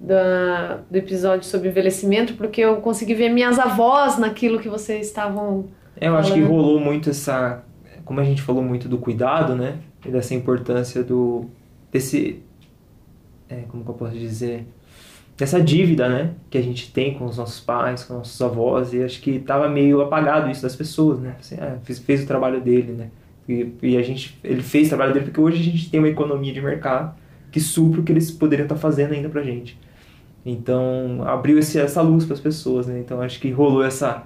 da, do episódio sobre envelhecimento, porque eu consegui ver minhas avós naquilo que vocês estavam. É, eu acho que Falando. rolou muito essa. Como a gente falou muito do cuidado, né? E dessa importância do. desse. É, como que eu posso dizer? Dessa dívida, né? Que a gente tem com os nossos pais, com os nossos avós. E acho que tava meio apagado isso das pessoas, né? Assim, ah, fez, fez o trabalho dele, né? E, e a gente. Ele fez o trabalho dele porque hoje a gente tem uma economia de mercado que supra o que eles poderiam estar fazendo ainda pra gente. Então, abriu esse, essa luz para as pessoas, né? Então, acho que rolou essa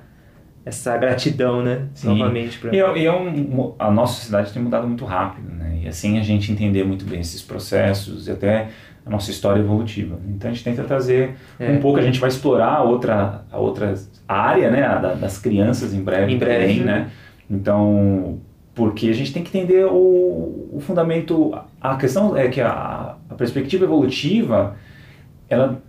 essa gratidão, né? Sim. Novamente para E, é- e é um, a nossa sociedade tem mudado muito rápido, né? E assim a gente entender muito bem esses processos e até a nossa história evolutiva. Então a gente tenta trazer É. um pouco, a gente vai explorar a outra, a outra área, né? A da- das crianças em breve, Em breve, também, né? Então, porque a gente tem que entender o, o fundamento. A questão é que a, a perspectiva evolutiva, ela,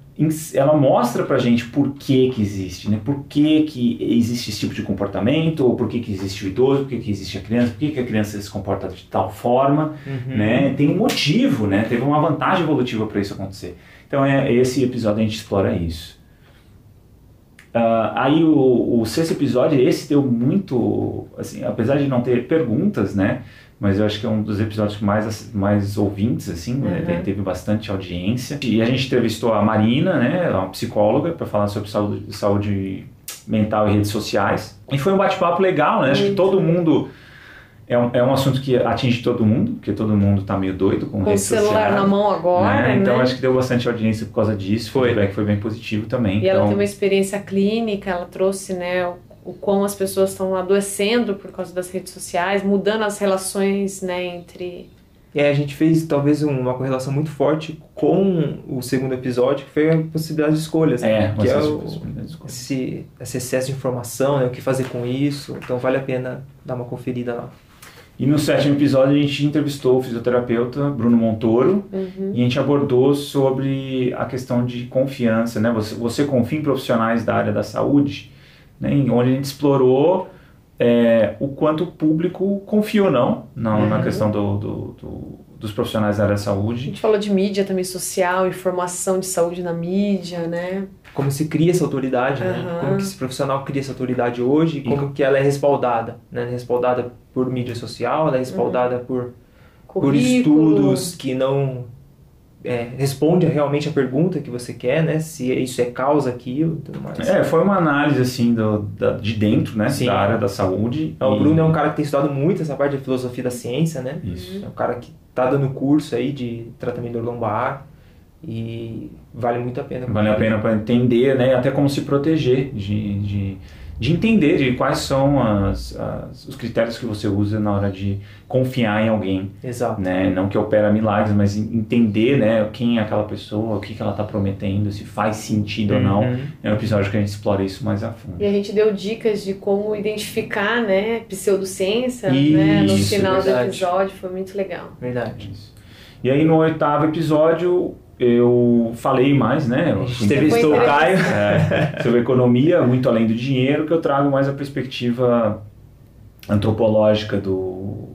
ela mostra pra gente por que que existe, né? Por que que existe esse tipo de comportamento, ou por que que existe o idoso, por que que existe a criança, por que que a criança se comporta de tal forma, Uhum. né? Tem um motivo, né? Teve uma vantagem evolutiva para isso acontecer. Então, é, esse episódio a gente explora isso. Ah, aí o, o sexto episódio, esse deu muito, assim, apesar de não ter perguntas, né? Mas eu acho que é um dos episódios mais, mais ouvintes, assim, né? Uhum. teve bastante audiência. E a gente entrevistou a Marina, né? Ela é uma psicóloga, para falar sobre saúde, saúde mental e redes sociais. E foi um bate-papo legal, né? Acho que Muito. todo mundo... É um, é um assunto que atinge todo mundo, porque todo mundo tá meio doido com, Com o celular sociais. na mão agora, né? né? Então acho que deu bastante audiência por causa disso. Foi. O feedback foi bem positivo também. E ela então, tem uma experiência clínica, ela trouxe, né, o, o quão as pessoas estão adoecendo por causa das redes sociais, mudando as relações, né, entre... E aí a gente fez talvez um- uma correlação muito forte com o segundo episódio, que foi a possibilidade de escolhas. É, né? que é o, esse, esse excesso de informação, né? o que fazer com isso. Então vale a pena dar uma conferida lá. E no sétimo episódio a gente entrevistou o fisioterapeuta Bruno Montoro Uhum. e a gente abordou sobre a questão de confiança, né? Você, você confia em profissionais da área da saúde, né? Onde a gente explorou é, o quanto o público confia ou não na, na Uhum. questão do, do- do- dos profissionais da área da A saúde. gente falou de mídia também social, informação de saúde na mídia, né? Como se cria essa autoridade, né? Aham. Como que esse profissional cria essa autoridade hoje e como que ela é respaldada, né? É Respaldada por mídia social, ela é respaldada por por Currículo. estudos que não é, responde realmente a pergunta que você quer, né? Se isso é causa aquilo e tudo mais. É, foi uma análise assim do, da- de dentro, né? Sim. Da área da saúde. O E- Bruno é um cara que tem estudado muito essa parte de filosofia da ciência, né? Isso. É um cara que tá dando curso aí de tratamento lombar e vale muito a pena. Vale a pena para entender, né? Até como se proteger de, de, de entender de quais são as, as- os critérios que você usa na hora de confiar em alguém, Exato. né? Não que opera milagres, mas en- entender, né? Quem é aquela pessoa, o que, que ela está prometendo, se faz sentido ou não. Uhum. É um episódio que a gente explora isso mais a fundo. E a gente deu dicas de como identificar, né, pseudociência, né, no Isso, final do verdade. episódio, foi muito legal. Verdade. Isso. E aí no oitavo episódio eu falei mais, né? Entrevistou o Caio. é, [laughs] sobre economia, muito além do dinheiro, que eu trago mais a perspectiva antropológica do,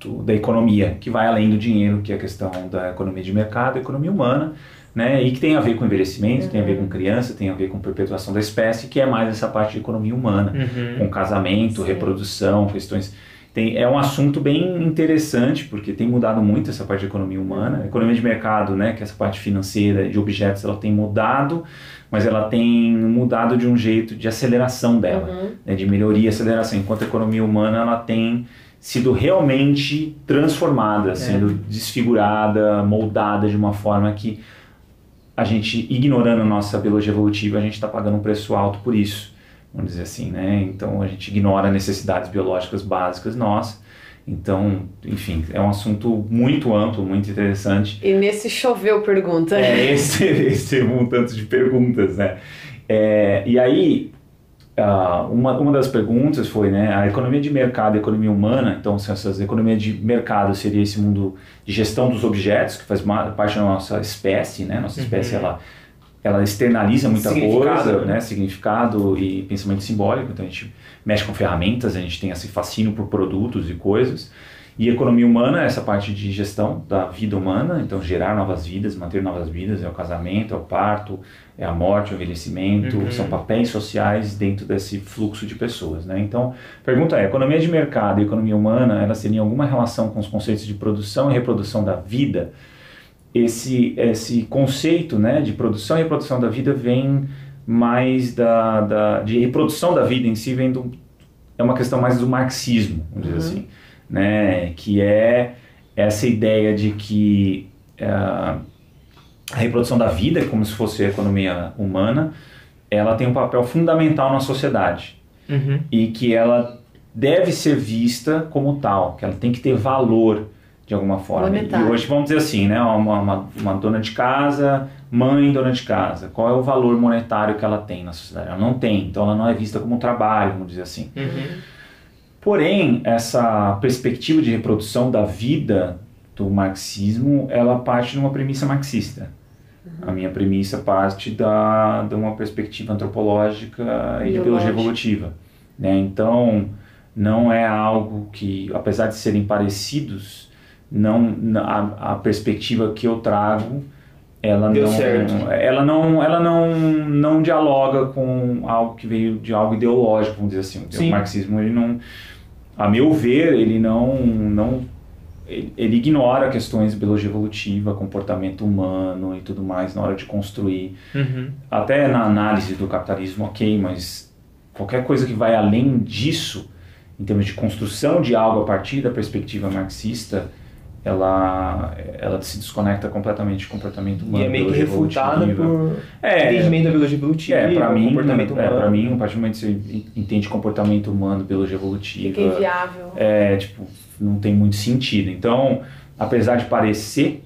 do- da economia, que vai além do dinheiro, que é a questão da economia de mercado, economia humana, né, e que tem a ver com envelhecimento, tem a ver com criança, tem a ver com perpetuação da espécie, que é mais essa parte de economia humana, Uhum. com casamento, Sim. reprodução, questões tem, é um assunto bem interessante, porque tem mudado muito essa parte de economia humana. A economia de mercado, né, que é essa parte financeira de objetos, ela tem mudado, mas ela tem mudado de um jeito de aceleração dela, Uhum. né, de melhoria e aceleração, enquanto a economia humana ela tem sido realmente transformada, sendo desfigurada, moldada de uma forma que a gente, ignorando a nossa biologia evolutiva, a gente está pagando um preço alto por isso, vamos dizer assim, né? Então a gente ignora necessidades biológicas básicas nossas. Então, enfim, é um assunto muito amplo, muito interessante. E nesse choveu pergunta. É, esse, [laughs] esse é um tanto de perguntas, né? É, e aí, ah, uma, uma das perguntas foi, né, a economia de mercado e a economia humana, então se essas economia de mercado seria esse mundo de gestão dos objetos, que faz parte da nossa espécie, né, nossa espécie, ela, ela externaliza muita coisa, né? né, significado e pensamento simbólico, então a gente mexe com ferramentas, a gente tem esse fascínio por produtos e coisas, e economia humana é essa parte de gestão da vida humana, então gerar novas vidas, manter novas vidas, é o casamento, é o parto, é a morte, o envelhecimento, Uhum. são papéis sociais dentro desse fluxo de pessoas, né? Então, a pergunta é, economia de mercado e economia humana, elas teriam alguma relação com os conceitos de produção e reprodução da vida? Esse, esse conceito, né, de produção e reprodução da vida vem mais da, da de reprodução da vida em si vem do, é uma questão mais do marxismo, vamos dizer assim, né, que é essa ideia de que ah, a reprodução da vida, como se fosse a economia humana, ela tem um papel fundamental na sociedade Uhum. e que ela deve ser vista como tal, que ela tem que ter valor de alguma forma. Monetário. E hoje vamos dizer assim, né, uma, uma, uma dona de casa, mãe dona de casa, qual é o valor monetário que ela tem na sociedade? Ela não tem, então ela não é vista como trabalho, vamos dizer assim. Uhum. Porém, essa perspectiva de reprodução da vida do marxismo, ela parte de uma premissa marxista. A minha premissa parte da, de uma perspectiva antropológica e de biologia evolutiva. Né? Então, não é algo que, apesar de serem parecidos, não a, a perspectiva que eu trago ela Deu não certo. ela não ela não não dialoga com algo que veio de algo ideológico vamos dizer assim Sim. o marxismo ele não a meu ver ele não não ele, ele ignora questões de biologia evolutiva comportamento humano e tudo mais na hora de construir Uhum. até na análise do capitalismo, ok, mas qualquer coisa que vai além disso, em termos de construção de algo a partir da perspectiva marxista, ela, ela se desconecta completamente do comportamento humano. E é meio que refutada por É, entendimento da biologia evolutiva, é, para mim, comportamento é, humano. pra mim, a partir do momento que você entende comportamento humano, biologia Fica evolutiva, inviável. é, tipo, não tem muito sentido. Então, apesar de parecer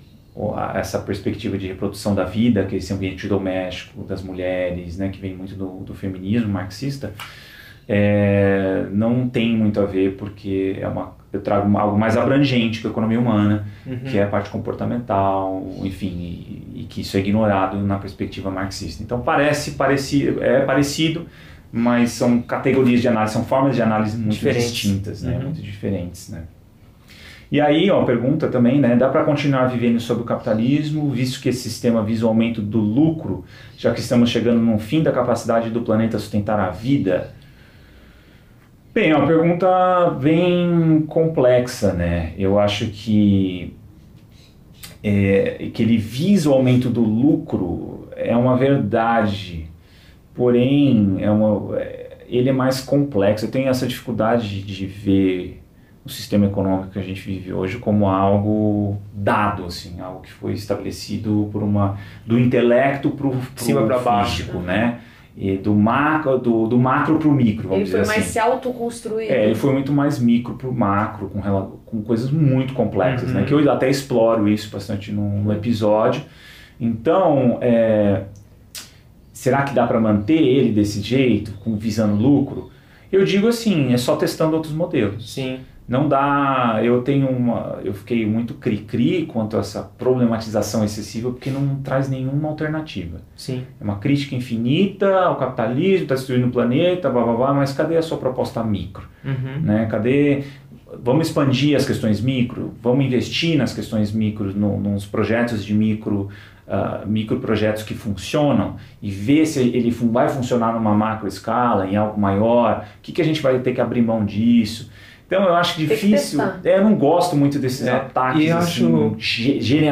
essa perspectiva de reprodução da vida, que é esse ambiente doméstico das mulheres, né, que vem muito do, do feminismo marxista, é, não tem muito a ver porque é uma, eu trago algo mais abrangente que a economia humana, Uhum. que é a parte comportamental, enfim, e, e que isso é ignorado na perspectiva marxista. Então parece parecido, é parecido, mas são categorias de análise, são formas de análise muito Diferentes. distintas, né, Uhum. muito diferentes, né. E aí, ó, pergunta também, né, dá para continuar vivendo sob o capitalismo, visto que esse sistema visa o aumento do lucro, já que estamos chegando no fim da capacidade do planeta sustentar a vida? Bem, é uma pergunta bem complexa, né? Eu acho que é, que ele visa o aumento do lucro é uma verdade, porém é uma, é, ele é mais complexo. Eu tenho essa dificuldade de ver o sistema econômico que a gente vive hoje como algo dado, assim, algo que foi estabelecido por uma do intelecto para o pra baixo. físico, né? E do macro do, do macro para o micro, vamos Ele foi dizer mais assim. se autoconstruir. É, ele foi muito mais micro pro macro, com, com coisas muito complexas, Uhum. né? Que eu até exploro isso bastante no episódio. Então, é, será que dá para manter ele desse jeito, com visando lucro? Eu digo assim, é só testando outros modelos. Sim. Não dá, eu tenho uma, eu fiquei muito cri-cri quanto a essa problematização excessiva, porque não traz nenhuma alternativa. Sim. É uma crítica infinita ao capitalismo, está destruindo o planeta, blá blá blá, mas cadê a sua proposta micro? Uhum. né? Cadê? Vamos expandir as questões micro, vamos investir nas questões micro, no, nos projetos de micro, ah, micro projetos que funcionam e ver se ele vai funcionar numa macro escala, em algo maior. O que, que a gente vai ter que abrir mão disso? Então eu acho que difícil. É, eu não gosto muito desses É, ataques assim, acho-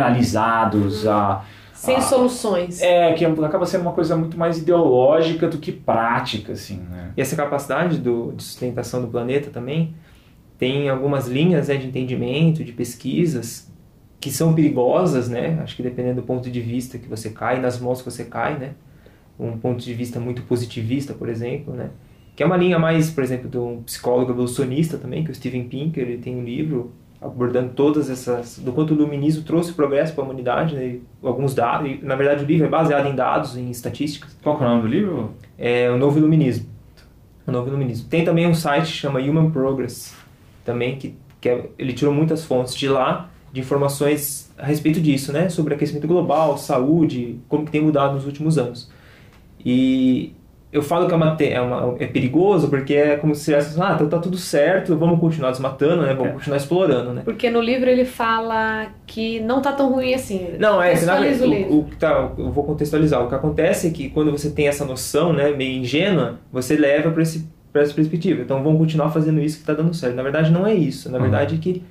generalizados a. Sem Ah. soluções. É, que acaba sendo uma coisa muito mais ideológica do que prática, assim, né? E essa capacidade do, de sustentação do planeta também tem algumas linhas né, de entendimento, de pesquisas que são perigosas, né? Acho que dependendo do ponto de vista que você cai, nas mãos que você cai, né? Um ponto de vista muito positivista, por exemplo, né? Que é uma linha mais, por exemplo, de um psicólogo evolucionista também, que é o Steven Pinker, ele tem um livro abordando todas essas do quanto o iluminismo trouxe progresso para a humanidade, né? Alguns dados, e, na verdade o livro é baseado em dados, em estatísticas. Qual é o nome do livro? É o Novo Iluminismo. O Novo Iluminismo. Tem também um site que chama Human Progress, também que, que é- ele tirou muitas fontes de lá de informações a respeito disso, né? Sobre aquecimento global, saúde, como que tem mudado nos últimos anos. E eu falo que é, uma, é, uma- é perigoso porque é como se tivesse, ah, então tá tudo certo, vamos continuar desmatando, né? Vamos É. continuar explorando, né? Porque no livro ele fala que não tá tão ruim assim. Não, é, se na- Contextualiza o livro. o, tá, eu vou contextualizar. O que acontece é que quando você tem essa noção, né, meio ingênua, você leva para esse para essa perspectiva. Então vamos continuar fazendo isso que está dando certo. Na verdade não é isso. Na Uhum. verdade é que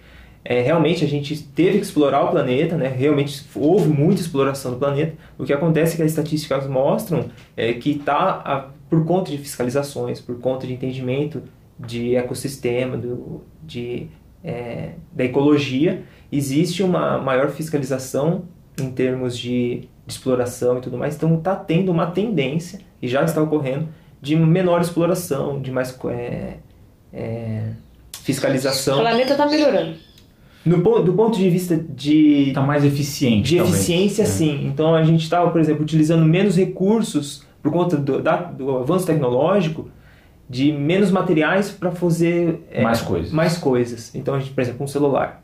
é, realmente a gente teve que explorar o planeta, né? Realmente houve muita exploração do planeta. O que acontece é que as estatísticas mostram é que tá por conta de fiscalizações, por conta de entendimento de ecossistema, do, de é, da ecologia, existe uma maior fiscalização em termos de, de exploração e tudo mais. Então está tendo uma tendência e já está ocorrendo de menor exploração, de mais é, é, O fiscalização. planeta tá melhorando. No, do ponto de vista de, Tá mais eficiente. de talvez. eficiência, É. sim. Então a gente está, por exemplo, utilizando menos recursos por conta do, da- do avanço tecnológico, de menos materiais para fazer é, Mais coisas. mais coisas. Então a gente, por exemplo, um celular.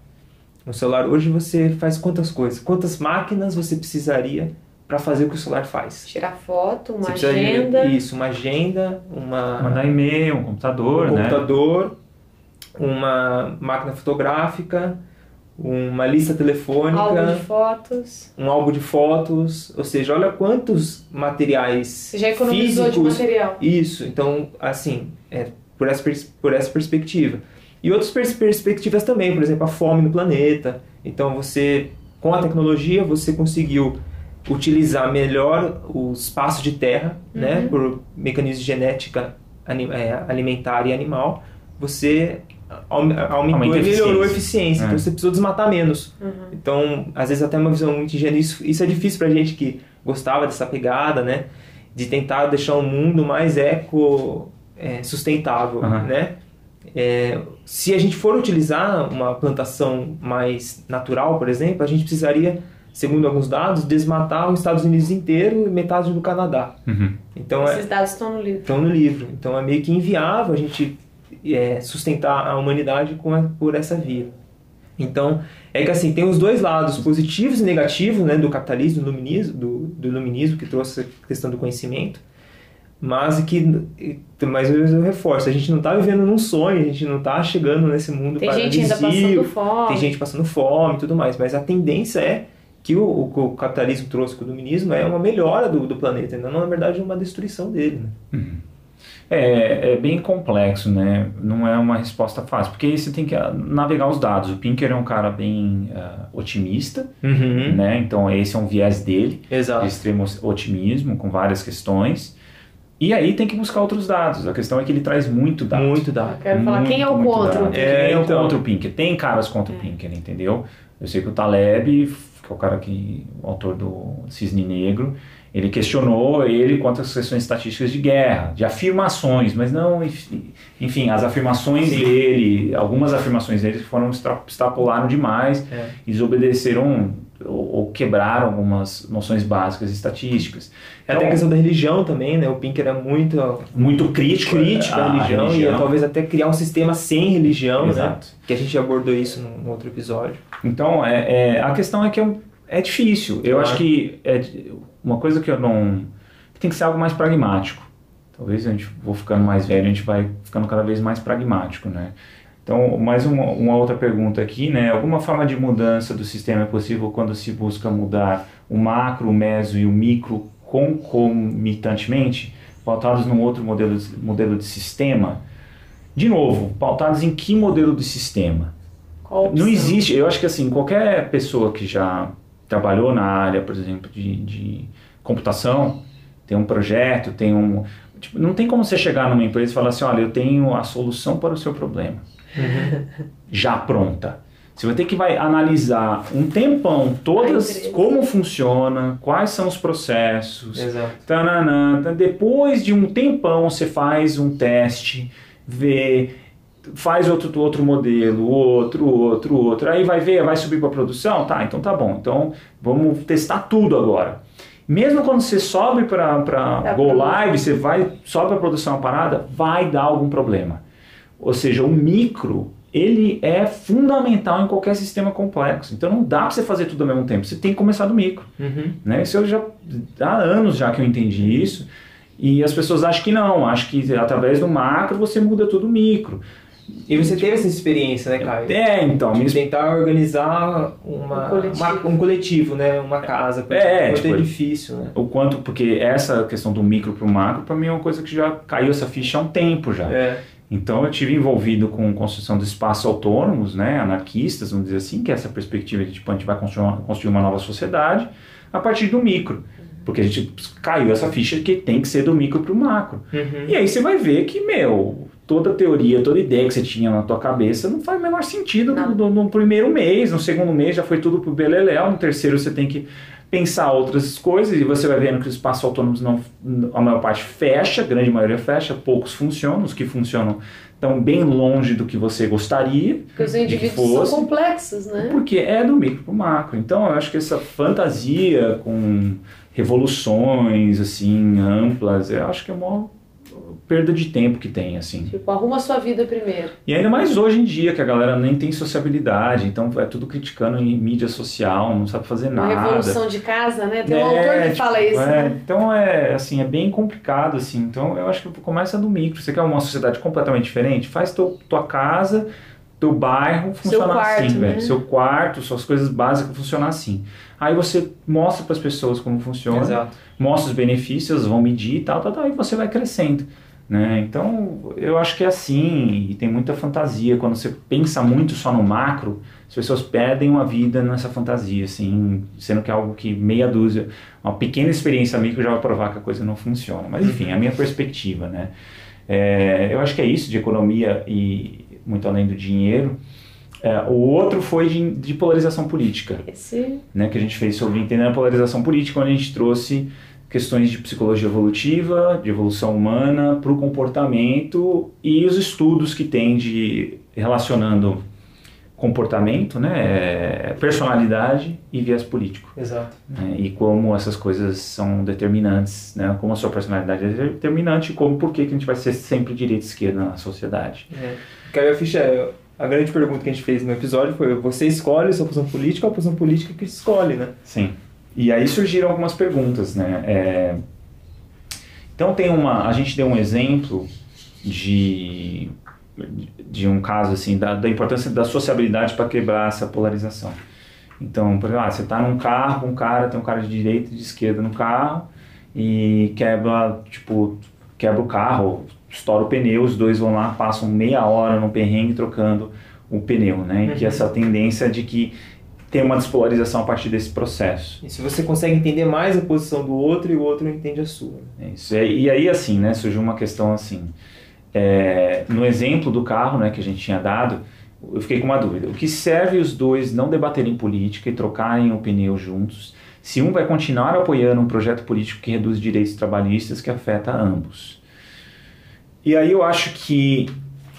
Um celular hoje você faz quantas coisas? Quantas máquinas você precisaria para fazer o que o celular faz? Tirar foto, uma Você agenda. Isso, uma agenda, uma Mandar e-mail, um computador, um né? computador, uma máquina fotográfica, uma lista telefônica, Álbum de fotos. um álbum de fotos, ou seja, olha quantos materiais Você já economizou de físicos. material. Isso, então, assim, é por essa, por essa perspectiva. E outras pers- perspectivas também, por exemplo, a fome no planeta. Então, você, com a tecnologia, você conseguiu utilizar melhor o espaço de terra, né, Uhum. por mecanismos de genética é, alimentar e animal. Você aum- aumentou e melhorou a eficiência. eficiência. É. Então, você precisou desmatar menos. Uhum. Então, às vezes até uma visão muito ingênua. Isso, isso é difícil pra gente que gostava dessa pegada, né? De tentar deixar o mundo mais eco é, sustentável, Aham. né? É, se a gente for utilizar uma plantação mais natural, por exemplo, a gente precisaria, segundo alguns dados, desmatar os Estados Unidos inteiro e metade do Canadá. Uhum. Então, é, Esses dados estão no livro. estão no livro. Então é meio que inviável a gente é, sustentar a humanidade com a- por essa via. Então, é que assim, tem os dois lados, positivos e negativos, né, do capitalismo, do iluminismo, do, do iluminismo que trouxe a questão do conhecimento, mas que, mais vez eu reforço, a gente não está vivendo num sonho, a gente não está chegando nesse mundo Tem gente ainda passando fome. tem gente passando fome e tudo mais, mas a tendência é que o, o, o capitalismo trouxe com o iluminismo é uma melhora do, do planeta, não na verdade uma destruição dele. Né? É, é bem complexo, né? Não é uma resposta fácil, porque aí você tem que ah, navegar os dados. O Pinker é um cara bem ah, otimista, Uhum. né? Então esse é um viés dele, de Exato. extremo otimismo, com várias questões. E aí tem que buscar outros dados. A questão é que ele traz muito dado. Muito dado. Eu quero falar quem é o Muito, muito contra. dado. É, Quem é o então. contra o Pinker? Tem caras contra o Pinker, entendeu? Eu sei que o Taleb, que é o cara que, o autor do Cisne Negro, ele questionou ele quanto às questões estatísticas de guerra, de afirmações, mas não, enfim, as afirmações Sim. dele, algumas afirmações dele foram extra- extrapolaram demais É. e desobedeceram ou, ou quebraram algumas noções básicas estatísticas. É Até a questão da religião também, né? O Pinker é muito muito crítico, crítico à religião, e é talvez até criar um sistema sem religião, né? Exato. Que a gente abordou isso num, outro episódio. Então, é, é- a questão é que é, um- é difícil. Eu Claro. acho que é uma coisa que eu não. que tem que ser algo mais pragmático. Talvez a gente vou ficando mais velho, a gente vai ficando cada vez mais pragmático, né? Então, mais uma, uma outra pergunta aqui, né? Alguma forma de mudança do sistema é possível quando se busca mudar o macro, o meso e o micro concomitantemente, pautados num outro modelo, modelo de sistema? de novo, pautadas em que modelo de sistema? Não existe, eu acho que assim, qualquer pessoa que já trabalhou na área, por exemplo, de, de computação, tem um projeto, tem um. tipo, não tem como você chegar numa empresa e falar assim: olha, eu tenho a solução para o seu problema. Já pronta. Você vai ter que vai analisar um tempão todas como funciona, quais são os processos, Exato. Tananã? Depois de um tempão, você faz um teste, vê, faz outro, outro modelo, outro, outro, outro. Aí vai ver, vai subir para produção? Tá, então tá bom. Então vamos testar tudo agora. Mesmo quando você sobe para Dá Go pra- Live, você vai, sobe para produção parada, vai dar algum problema. Ou seja, o micro, ele é fundamental em qualquer sistema complexo. Então não dá para você fazer tudo ao mesmo tempo. Você tem que começar do micro. Uhum. Né? Isso eu já há anos já que eu entendi isso. E as pessoas acham que não, acham que através do macro você muda tudo micro. E você teve essa experiência, né, Caio? É, então, De tentar organizar uma, Um coletivo. uma- um coletivo, né? Uma casa. por É, exemplo, tipo, é difícil, né? o quanto, porque essa questão do micro para o macro, para mim é uma coisa que já caiu essa ficha há um tempo já. É. Então eu tive envolvido com construção de espaços autônomos, né, anarquistas, vamos dizer assim, que é essa perspectiva de tipo, a gente vai construir uma, construir uma nova sociedade a partir do micro. Porque a gente caiu essa ficha que tem que ser do micro para o macro. Uhum. E aí você vai ver que, meu, toda teoria, toda ideia que você tinha na tua cabeça não faz o menor sentido no, no- no primeiro mês, no segundo mês já foi tudo pro beleléu, no terceiro você tem que pensar outras coisas e você vai vendo que os espaços autônomos não, a maior parte fecha, a grande maioria fecha, poucos funcionam, os que funcionam estão bem longe do que você gostaria, Porque os indivíduos fosse. são complexos, né? porque é do micro pro macro. Então eu acho que essa fantasia com revoluções assim amplas, eu acho que é uma perda de tempo que tem assim. Tipo, arruma a sua vida primeiro. E ainda mais hoje em dia, que a galera nem tem sociabilidade, então é tudo criticando em mídia social, não sabe fazer Uma nada. revolução de casa, né? Tem um É, autor que tipo, fala isso, é, né? Então é assim, é bem complicado assim. Então eu acho que começa do micro. Você quer uma sociedade completamente diferente? Faz teu, tua casa, teu bairro funcionar quarto, assim, né? velho. Seu quarto, suas coisas básicas funcionar assim. Aí você mostra para as pessoas como funciona, Exato. mostra os benefícios, vão medir e tal, tal, tal, e você vai crescendo. Né? Então, eu acho que é assim, e tem muita fantasia. Quando você pensa muito só no macro, as pessoas perdem uma vida nessa fantasia, assim, sendo que é algo que meia dúzia, uma pequena experiência micro já vai provar que a coisa não funciona. Mas, enfim, é a minha perspectiva, né? É, eu acho que é isso de economia e muito além do dinheiro. É, o outro foi de, de polarização política Esse né, que a gente fez sobre entender a polarização política, onde a gente trouxe questões de psicologia evolutiva, de evolução humana, para o comportamento e os estudos que tem de relacionando comportamento, né, personalidade e viés político, Exato. né, e como essas coisas são determinantes, né, como a sua personalidade é determinante e como por que que a gente vai ser sempre direita e esquerda na sociedade. É. Caiu a ficha. A grande pergunta que a gente fez no episódio foi: você escolhe sua posição política ou a posição política que escolhe, né? Sim. E aí surgiram algumas perguntas, né? É, Então tem uma, a gente deu um exemplo de de um caso assim da, da importância da sociabilidade para quebrar essa polarização. Então, por exemplo, ah, você está num carro, um cara tem um cara de direita e de esquerda no carro e quebra tipo quebra o carro, estoura o pneu, os dois vão lá, passam meia hora no perrengue trocando o pneu, né? E que Uhum. essa tendência de que tem uma despolarização a partir desse processo. E se você consegue entender mais a posição do outro e o outro entende a sua. É isso. E, e aí, assim, né, surgiu uma questão assim. é, no exemplo do carro né, que a gente tinha dado, eu fiquei com uma dúvida. O que serve os dois não debaterem política e trocarem o pneu juntos se um vai continuar apoiando um projeto político que reduz direitos trabalhistas que afeta ambos? E aí eu acho que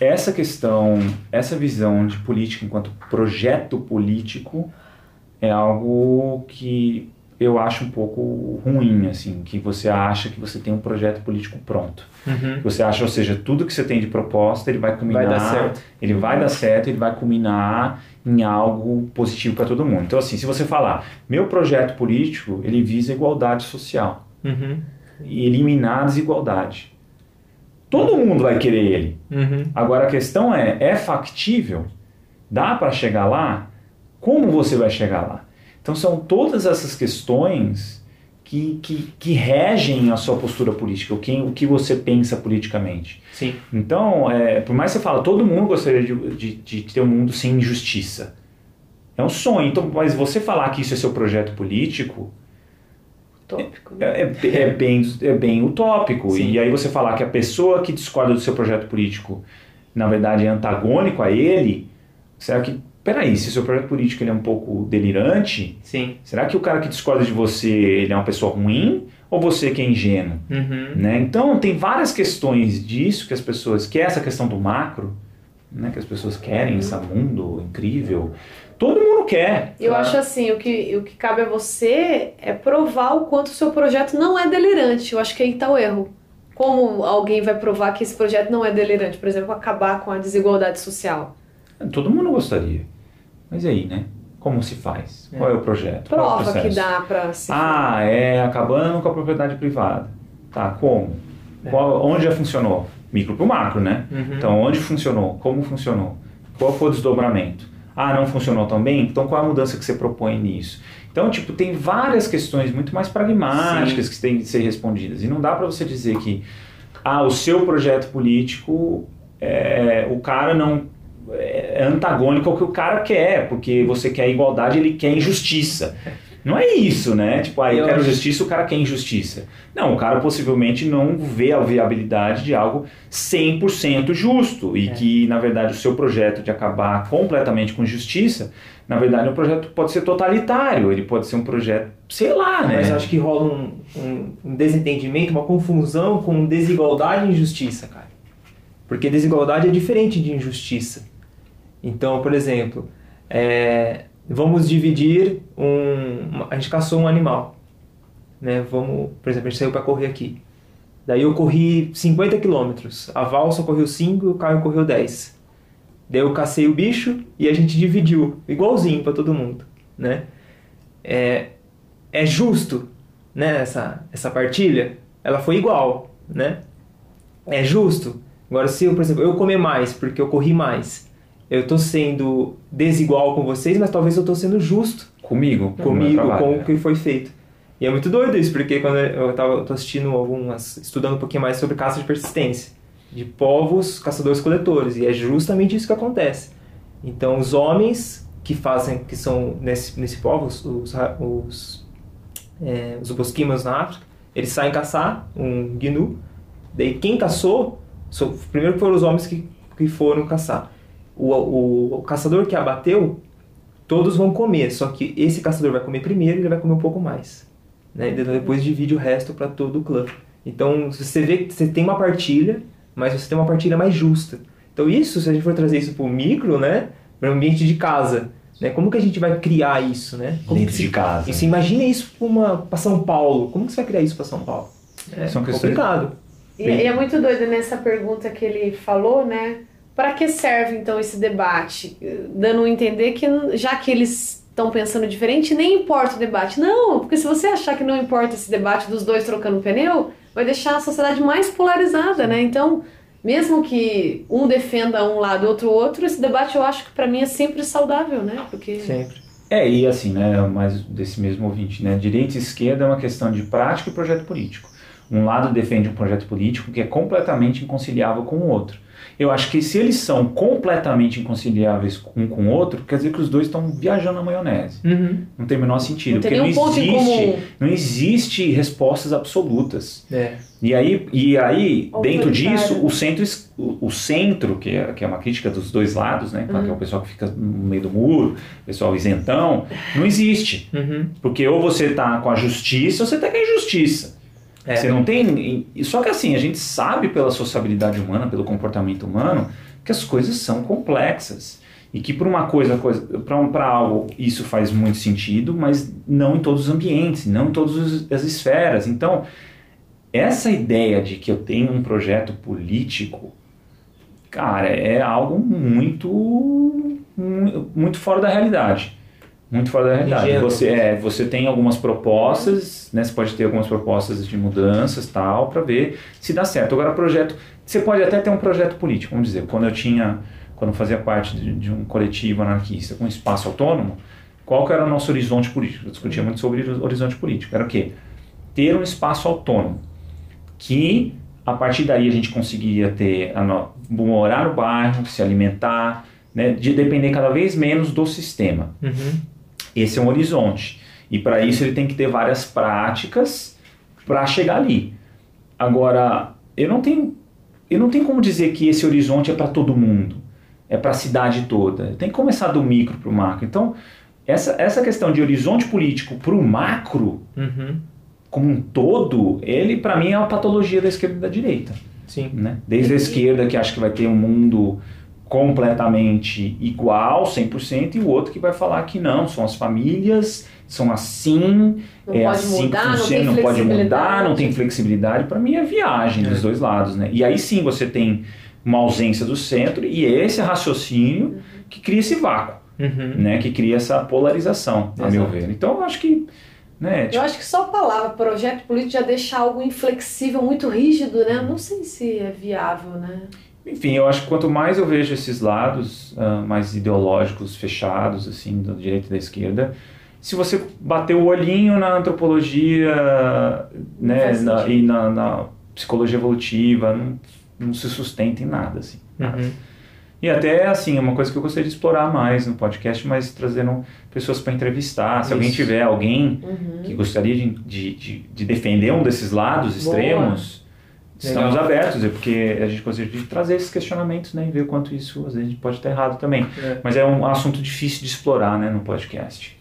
essa questão, essa visão de política enquanto projeto político é algo que eu acho um pouco ruim, assim, que você acha que você tem um projeto político pronto. Você acha, ou seja, tudo que você tem de proposta, ele vai culminar, Vai dar certo. ele vai dar certo, ele vai culminar em algo positivo para todo mundo. Então, assim, se você falar, meu projeto político, ele visa igualdade social Uhum. e eliminar a desigualdade. Todo mundo vai querer ele. Uhum. Agora a questão é, é factível? Dá para chegar lá? Como você vai chegar lá? Então são todas essas questões que, que, que regem a sua postura política, o que, o que você pensa politicamente. Sim. Então, é, por mais que você fala, todo mundo gostaria de, de, de ter um mundo sem injustiça. É um sonho. Então, mas você falar que isso é seu projeto político Utópico. né? é, é, é bem, é bem utópico. Sim. E aí você falar que a pessoa que discorda do seu projeto político, na verdade, é antagônico a ele, será que. Peraí, se o seu projeto político ele é um pouco delirante, Sim. será que o cara que discorda de você ele é uma pessoa ruim ou você que é ingênuo? Uhum. Né? Então tem várias questões disso que as pessoas que é essa questão do macro, né? Que as pessoas querem esse mundo incrível. Todo mundo quer. Eu Claro. acho assim, o que, o que cabe a você é provar o quanto o seu projeto não é delirante. Eu acho que aí tá o erro. Como alguém vai provar que esse projeto não é delirante? Por exemplo, acabar com a desigualdade social. Todo mundo gostaria. Mas e aí, né? Como se faz? É. Qual é o projeto? Qual é o Prova que dá pra se. Ah, é acabando com a propriedade privada. Tá, como? Qual- onde já funcionou? Micro para macro, né? Uhum. Então, onde funcionou? Como funcionou? Qual foi o desdobramento? Ah, não funcionou tão bem? Então, qual é a mudança que você propõe nisso? Então, tipo, tem várias questões muito mais pragmáticas que têm que ser respondidas. E não dá para você dizer que, ah, o seu projeto político, é, o cara não é antagônico ao que o cara quer, porque você quer igualdade, ele quer injustiça. Não é isso, né? Tipo, ah, eu Eu quero acho- justiça, o cara quer injustiça. Não, o cara possivelmente não vê a viabilidade de algo 100% justo e É. que, na verdade, o seu projeto de acabar completamente com justiça, na verdade, um projeto pode ser totalitário, ele pode ser um projeto, sei lá, né? Mas acho que rola um, um- um desentendimento, uma confusão com desigualdade e injustiça, cara. Porque desigualdade é diferente de injustiça. Então, por exemplo, é, vamos dividir um. A gente caçou um animal. Né? Vamos, por exemplo, a gente saiu para correr aqui. Daí eu corri 50 quilômetros. A valsa correu 5 e o Caio correu 10. Daí eu cacei o bicho e a gente dividiu, igualzinho para todo mundo. Né? É, é justo né, essa, essa partilha? Ela foi igual, né? É justo? Agora, se eu, por exemplo, eu comer mais porque eu corri mais, eu tô sendo desigual com vocês, mas talvez eu tô sendo justo Comigo, comigo, trabalho, com né? o que foi feito. E é muito doido isso, porque quando eu tava eu tô assistindo algumas, estudando um pouquinho mais sobre caça de persistência, de povos caçadores-coletores, e é justamente isso que acontece. Então, os homens que fazem, que são nesse, nesse povo, os, os, os, é, os bosquimas na África, eles saem caçar um gnu, daí quem caçou, so- primeiro foram os homens que, que foram caçar. O, o, o caçador que abateu, todos vão comer, só que esse caçador vai comer primeiro e ele vai comer um pouco mais. Né? E depois divide o resto para todo o clã. Então você vê que você tem uma partilha, mas você tem uma partilha mais justa. Então isso, se a gente for trazer isso para o micro, né? para o ambiente de casa, né? como que a gente vai criar isso? Né? Como Dentro se- de casa. Isso, imagina isso para São Paulo. Como que você vai criar isso para São Paulo? É São questões- complicado. E, e é muito doido nessa pergunta que ele falou, né? Para que serve então esse debate? Dando a entender que já que eles estão pensando diferente, nem importa o debate. Não, porque se você achar que não importa esse debate dos dois trocando pneu, vai deixar a sociedade mais polarizada, né? Então, mesmo que um defenda um lado e outro outro, esse debate eu acho que para mim é sempre saudável, né? Porque Sempre. É, e assim, né, mais desse mesmo ouvinte, né, direita e esquerda é uma questão de prática e projeto político. Um lado defende um projeto político que é completamente inconciliável com o outro. Eu acho que se eles são completamente inconciliáveis um com o outro, quer dizer que os dois estão viajando na maionese. Uhum. Não tem o menor sentido, Não tem porque não existe, comum. não existe respostas absolutas. É. E aí, e aí dentro disso, o centro, o, o centro que, é, que é uma crítica dos dois lados, né? Uhum. Que é o pessoal que fica no meio do muro, o pessoal isentão, não existe. Uhum. Porque ou você tá com a justiça ou você tá com a injustiça. É. Você não tem. Só que assim, a gente sabe pela sociabilidade humana, pelo comportamento humano, que as coisas são complexas. E que para uma coisa, coisa para algo isso faz muito sentido, mas não em todos os ambientes, não em todas as esferas. Então, essa ideia de que eu tenho um projeto político, cara, é algo muito, mu- muito fora da realidade. Muito fora da realidade. Ingênuo. Você, é, você tem algumas propostas, né? Você pode ter algumas propostas de mudanças tal, para ver se dá certo. Agora, projeto. Você pode até ter um projeto político, vamos dizer. Quando eu tinha. Quando eu fazia parte de, de um coletivo anarquista com espaço autônomo, qual que era o nosso horizonte político? Eu discutia muito sobre horizonte político. Era o quê? ter um espaço autônomo, que a partir daí a gente conseguiria ter, morar no bairro, se alimentar, né, de depender cada vez menos do sistema. Uhum. Esse é um horizonte. E para isso ele tem que ter várias práticas para chegar ali. Agora, eu não tenho eu não tenho como dizer que esse horizonte é para todo mundo, é para a cidade toda. Tem que começar do micro para o macro. Então, essa, essa questão de horizonte político para o macro, Uhum. como um todo, ele para mim é uma patologia da esquerda e da direita. Sim. Né? Desde a esquerda que acha que vai ter um mundo completamente igual, 100%, e o outro que vai falar que não, são as famílias, são assim, Não é assim mudar, que não funciona, tem não, pode mudar, não tem flexibilidade. Para mim é viagem É. dos dois lados, né? E aí sim você tem uma ausência do centro e esse raciocínio que cria esse vácuo, Uhum. né? Que cria essa polarização, a meu Exato. ver. Então eu acho que, né? Eu tipo, acho que só a palavra projeto político já deixa algo inflexível, muito rígido, né? Eu Não sei se é viável, né? Enfim, eu acho que quanto mais eu vejo esses lados ah, mais ideológicos, fechados, assim, da direita e da esquerda, se você bater o olhinho na antropologia né, na- e na, na psicologia evolutiva, não, não se sustenta em nada, assim. Uhum. E até, assim, é uma coisa que eu gostaria de explorar mais no podcast, mas trazendo pessoas para entrevistar. Se alguém Isso. tiver alguém Uhum. que gostaria de, de, de, de defender um desses lados Boa. extremos, estamos Legal. abertos, é porque a gente gostaria de trazer esses questionamentos, né, e ver o quanto isso às vezes pode estar errado também. É. Mas é um assunto difícil de explorar, né, no podcast.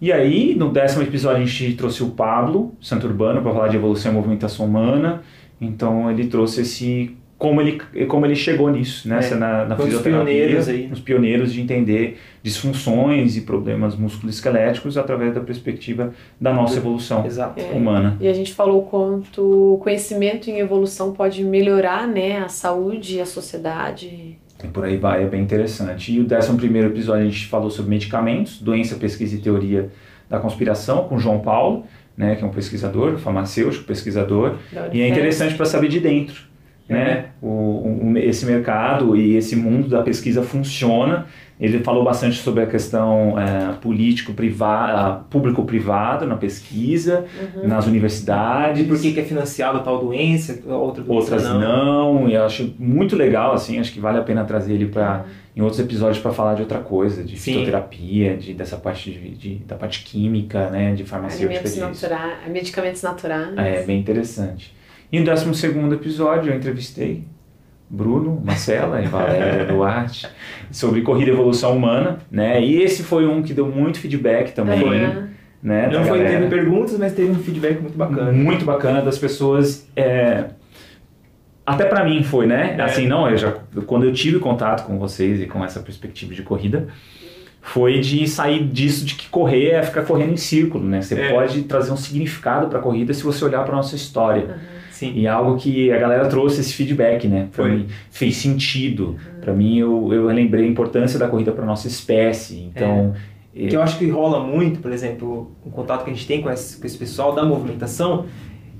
E aí, no décimo episódio, a gente trouxe o Pablo Santurbano para falar de evolução e movimentação humana. Então, ele trouxe esse como ele como ele chegou nisso, né, É. na, na um fisioterapia, pioneiros aí. os pioneiros de entender disfunções e problemas musculoesqueléticos através da perspectiva da nossa evolução Exato. É. humana. E a gente falou o quanto o conhecimento em evolução pode melhorar, né, a saúde e a sociedade. E por aí vai, é bem interessante. E o décimo primeiro episódio a gente falou sobre medicamentos, doença, pesquisa e teoria da conspiração, com o João Paulo, né, que é um pesquisador, farmacêutico, pesquisador. E é interessante para saber de dentro, né? O, o- esse mercado e esse mundo da pesquisa funciona. Ele falou bastante sobre a questão é, político-privado, público-privado na pesquisa, Uhum. nas E universidades. por que, que é financiado tal doença, outra doença Outras não. e eu acho muito legal, assim, acho que vale a pena trazer ele para em outros episódios para falar de outra coisa, de Sim. fitoterapia, de, dessa parte de, de- da parte química, né, de farmacêutica Alimentos naturais, medicamentos naturais. É, bem interessante. E no 12 episódio eu entrevistei Bruno, Marcela e Valéria [laughs] Duarte sobre corrida e evolução humana, né? E esse foi um que deu muito feedback também, Aham. né? da Não foi, galera. teve perguntas, mas teve um feedback muito bacana. Muito bacana das pessoas. é, Até pra mim foi, né? É. Assim, não, eu já quando eu tive contato com vocês e com essa perspectiva de corrida, foi de sair disso de que correr é ficar correndo em círculo, né? Você É. pode trazer um significado pra corrida se você olhar pra nossa história. Sim. E é algo que a galera trouxe esse feedback, né? Pra Foi. mim fez sentido. Pra mim eu, eu lembrei a importância da corrida pra nossa espécie. Então, que eu acho que rola muito, por exemplo, o contato que a gente tem com esse, com esse pessoal da movimentação,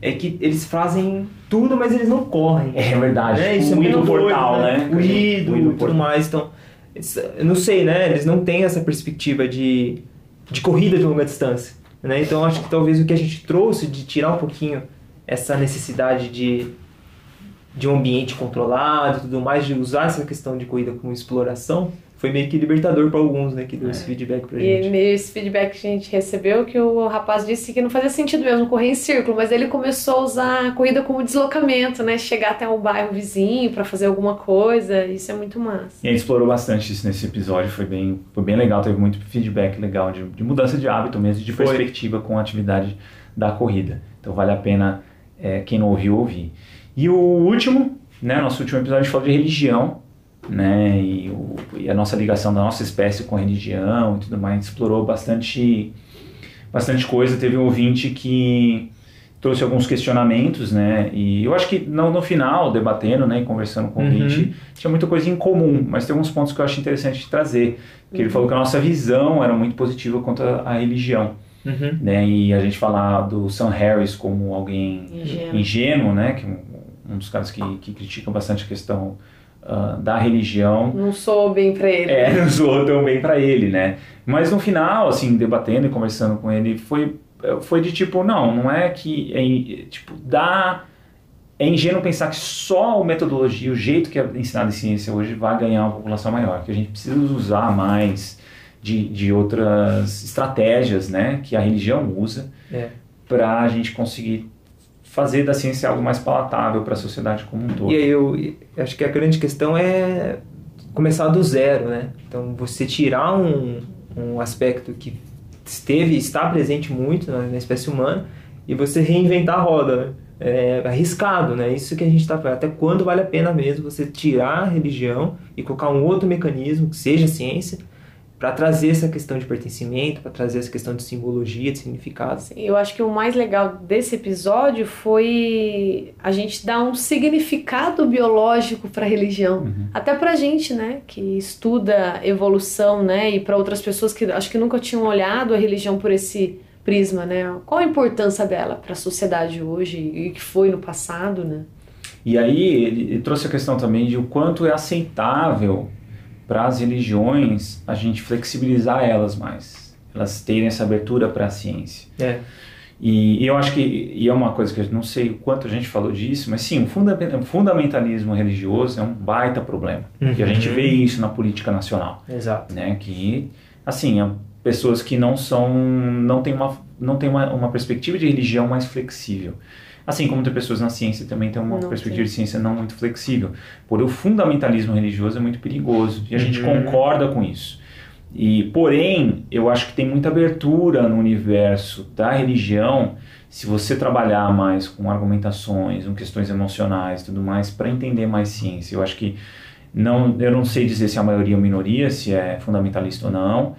é que eles fazem tudo, mas eles não correm. é verdade. né? o Isso é I muito do portal, né? O do O I do e tudo portal. mais. Então, eu não sei, né? Eles não têm essa perspectiva de, de corrida de longa distância. Né? Então, acho que talvez o que a gente trouxe de tirar um pouquinho essa necessidade de, de um ambiente controlado e tudo mais, de usar essa questão de corrida como exploração, foi meio que libertador para alguns, né? Que deu esse feedback pra E gente. meio esse feedback que a gente recebeu, que o rapaz disse que não fazia sentido mesmo correr em círculo, mas ele começou a usar a corrida como deslocamento, né? Chegar até um bairro vizinho para fazer alguma coisa, isso é muito massa. E a gente explorou bastante isso nesse episódio, foi bem, foi bem legal, teve muito feedback legal de, de mudança de hábito mesmo, de Foi. perspectiva com a atividade da corrida. Então vale a pena é, quem não ouviu ouvir. E o último, né, nosso último episódio a gente falou de religião, né, e, o- e a nossa ligação da nossa espécie com a religião e tudo mais, a gente explorou bastante, bastante coisa. Teve um ouvinte que trouxe alguns questionamentos, né, e eu acho que no, no final, debatendo, né, e conversando com o Uhum. ouvinte, tinha muita coisa em comum, mas tem alguns pontos que eu acho interessante de trazer. Que ele falou que a nossa visão era muito positiva quanto à religião, Uhum. né? E a gente falar do Sam Harris como alguém Ingênuo. ingênuo, né? Que é um, um dos caras que, que criticam bastante a questão ah, da religião. Não sou bem pra ele. É, [laughs] não soou tão bem para ele, né? Mas no final, assim, debatendo e conversando com ele, foi foi de tipo, não, não é que é, tipo, dá é ingênuo pensar que só a metodologia, o jeito que é ensinado em ciência hoje vai ganhar uma população maior, que a gente precisa usar mais de, de outras estratégias, né, que a religião usa É. para a gente conseguir fazer da ciência algo mais palatável para a sociedade como um todo. E aí eu acho que a grande questão é começar do zero, né? Então você tirar um, um aspecto que esteve está presente muito na, na espécie humana e você reinventar a roda, né? É arriscado, né? Isso que a gente está falando. Até quando vale a pena mesmo você tirar a religião e colocar um outro mecanismo, que seja a ciência, para trazer essa questão de pertencimento, para trazer essa questão de simbologia, de significado. Eu acho que o mais legal desse episódio foi a gente dar um significado biológico para a religião. Uhum. Até pra gente, né, que estuda evolução, né, e para outras pessoas que acho que nunca tinham olhado a religião por esse prisma, né? Qual a importância dela para a sociedade hoje e que foi no passado, né? E aí ele, ele trouxe a questão também de o quanto é aceitável para as religiões a gente flexibilizar elas mais, elas terem essa abertura para a ciência. É. E, e eu acho que e é uma coisa que eu não sei o quanto a gente falou disso, mas sim, o funda- fundamentalismo religioso é um baita problema. E a gente Uhum. vê isso na política nacional, Exato. né? Que assim, pessoas que não são não têm uma não tem uma, uma perspectiva de religião mais flexível. Assim como tem pessoas na ciência também têm uma Não perspectiva tem. de ciência não muito flexível. Porém, o fundamentalismo religioso é muito perigoso e a gente Uhum. concorda com isso. E, porém, eu acho que tem muita abertura no universo da religião se você trabalhar mais com argumentações, com questões emocionais e tudo mais, para entender mais ciência. Eu acho que não, eu não sei dizer se é a maioria ou minoria, se é fundamentalista ou não,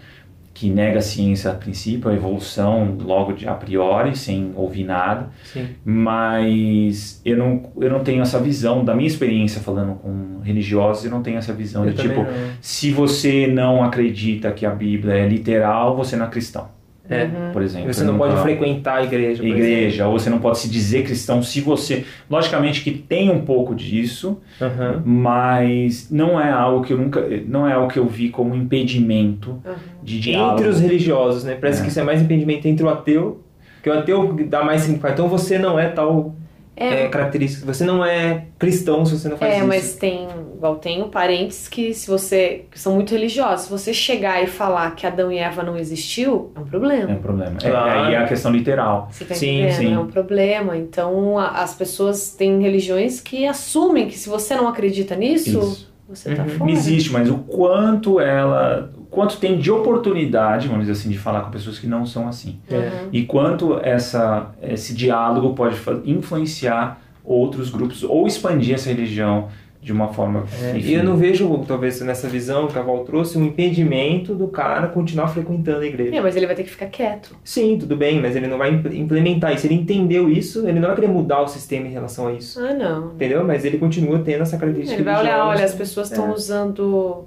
que nega a ciência a princípio, a evolução logo de a priori, sem ouvir nada Sim. mas eu não, eu não tenho essa visão, da minha experiência falando com religiosos, eu não tenho essa visão Eu de tipo, não. se você não acredita que a Bíblia é literal, você não é cristão, É. Uhum. por exemplo. Você não pode Nunca- frequentar a igreja. por igreja, ou você não pode se dizer cristão se você... Logicamente que tem um pouco disso. Aham. mas não é algo que eu nunca... Não é algo que eu vi como impedimento Uhum. de diálogo. Entre os religiosos, né? Parece É. que isso é mais impedimento entre o ateu, que o ateu dá mais significado. Então você não é tal É, é, característica. Você não é cristão se você não faz É, isso. mas tem, igual tenho parentes que se você, que são muito religiosos, se você chegar e falar que Adão e Eva não existiu, é um É problema. um problema. É, Claro. aí é a questão literal. Você tá Sim, sim. É um problema. Então, a- as pessoas têm religiões que assumem que se você não acredita nisso, Isso. você tá Uhum. fora. Não existe, mas o quanto ela, quanto tem de oportunidade, vamos dizer assim, de falar com pessoas que não são assim. É. Uhum. E quanto essa, esse diálogo pode influenciar outros grupos ou expandir essa religião de uma forma. É, e eu não vejo, talvez, nessa visão que a Val trouxe, um impedimento do cara continuar frequentando a igreja. É, mas ele vai ter que ficar quieto. Sim, tudo bem, mas ele não vai imp- implementar isso. Ele entendeu isso, ele não vai querer mudar o sistema em relação a isso. Ah, não. Entendeu? Mas ele continua tendo essa característica Ele vai olhar, olha, as pessoas estão É. usando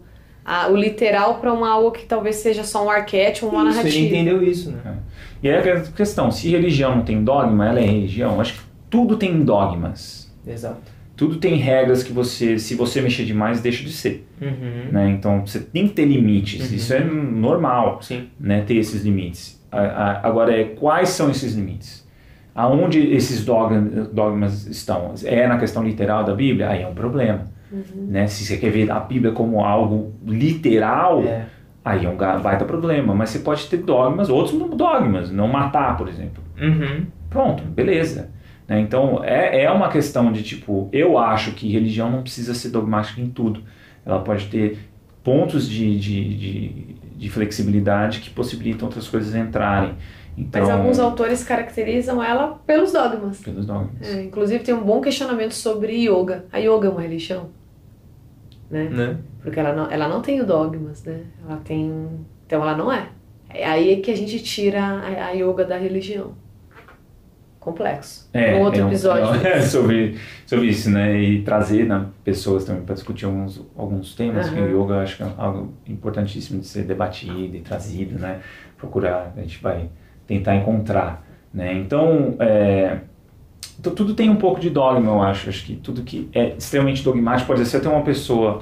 a- o literal para uma algo que talvez seja só um arquétipo, uma Isso, ele narrativa. entendeu isso, né? E aí a questão, se religião não tem dogma, ela é religião. Acho que tudo tem dogmas. Exato. Tudo tem regras que você, se você mexer demais, deixa de ser. Uhum. Né? Então você tem que ter limites. Uhum. Isso é normal. Sim. né, ter esses limites. A- a- Agora, é, quais são esses limites? Aonde esses dogma- dogmas estão? É na questão literal da Bíblia? Aí é um problema. Né? Se você quer ver a Bíblia como algo literal, É. aí é um baita problema. Mas você pode ter dogmas, outros dogmas, não matar, por exemplo. Uhum. Pronto, beleza. Né? Então, é, é uma questão de tipo, eu acho que religião não precisa ser dogmática em tudo. Ela pode ter pontos de, de, de, de flexibilidade que possibilitam outras coisas entrarem. Então, Mas alguns autores caracterizam ela pelos dogmas. pelos dogmas. É, inclusive tem um bom questionamento sobre yoga. A yoga é uma religião? Né? Né? Porque ela não, ela não tem dogmas, né? Ela tem. Então ela não é. É aí que a gente tira a, a yoga da religião. Complexo. um outro é episódio. [laughs] é sobre, sobre isso, né? E trazer né, pessoas também para discutir alguns, alguns temas, que Aham. o yoga eu acho que é algo importantíssimo de ser debatido e trazido, né? Procurar, a gente vai tentar encontrar, né? Então, é, então, tudo tem um pouco de dogma, eu acho. Acho que tudo que é extremamente dogmático pode ser até uma pessoa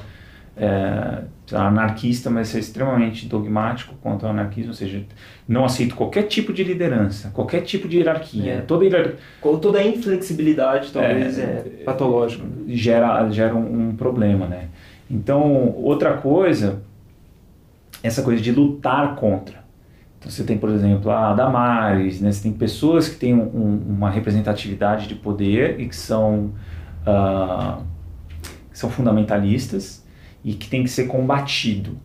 é, anarquista, mas ser extremamente dogmático quanto ao anarquismo, ou seja, não aceito qualquer tipo de liderança, qualquer tipo de hierarquia. É. Toda hierarquia Toda a inflexibilidade talvez é, É, patológica. gera, gera um, um problema, né? Então, outra coisa, essa coisa de lutar contra. Então, você tem, por exemplo, a Damares, né? Você tem pessoas que têm um- um- uma representatividade de poder e que são, ah, que são fundamentalistas e que tem que ser combatido.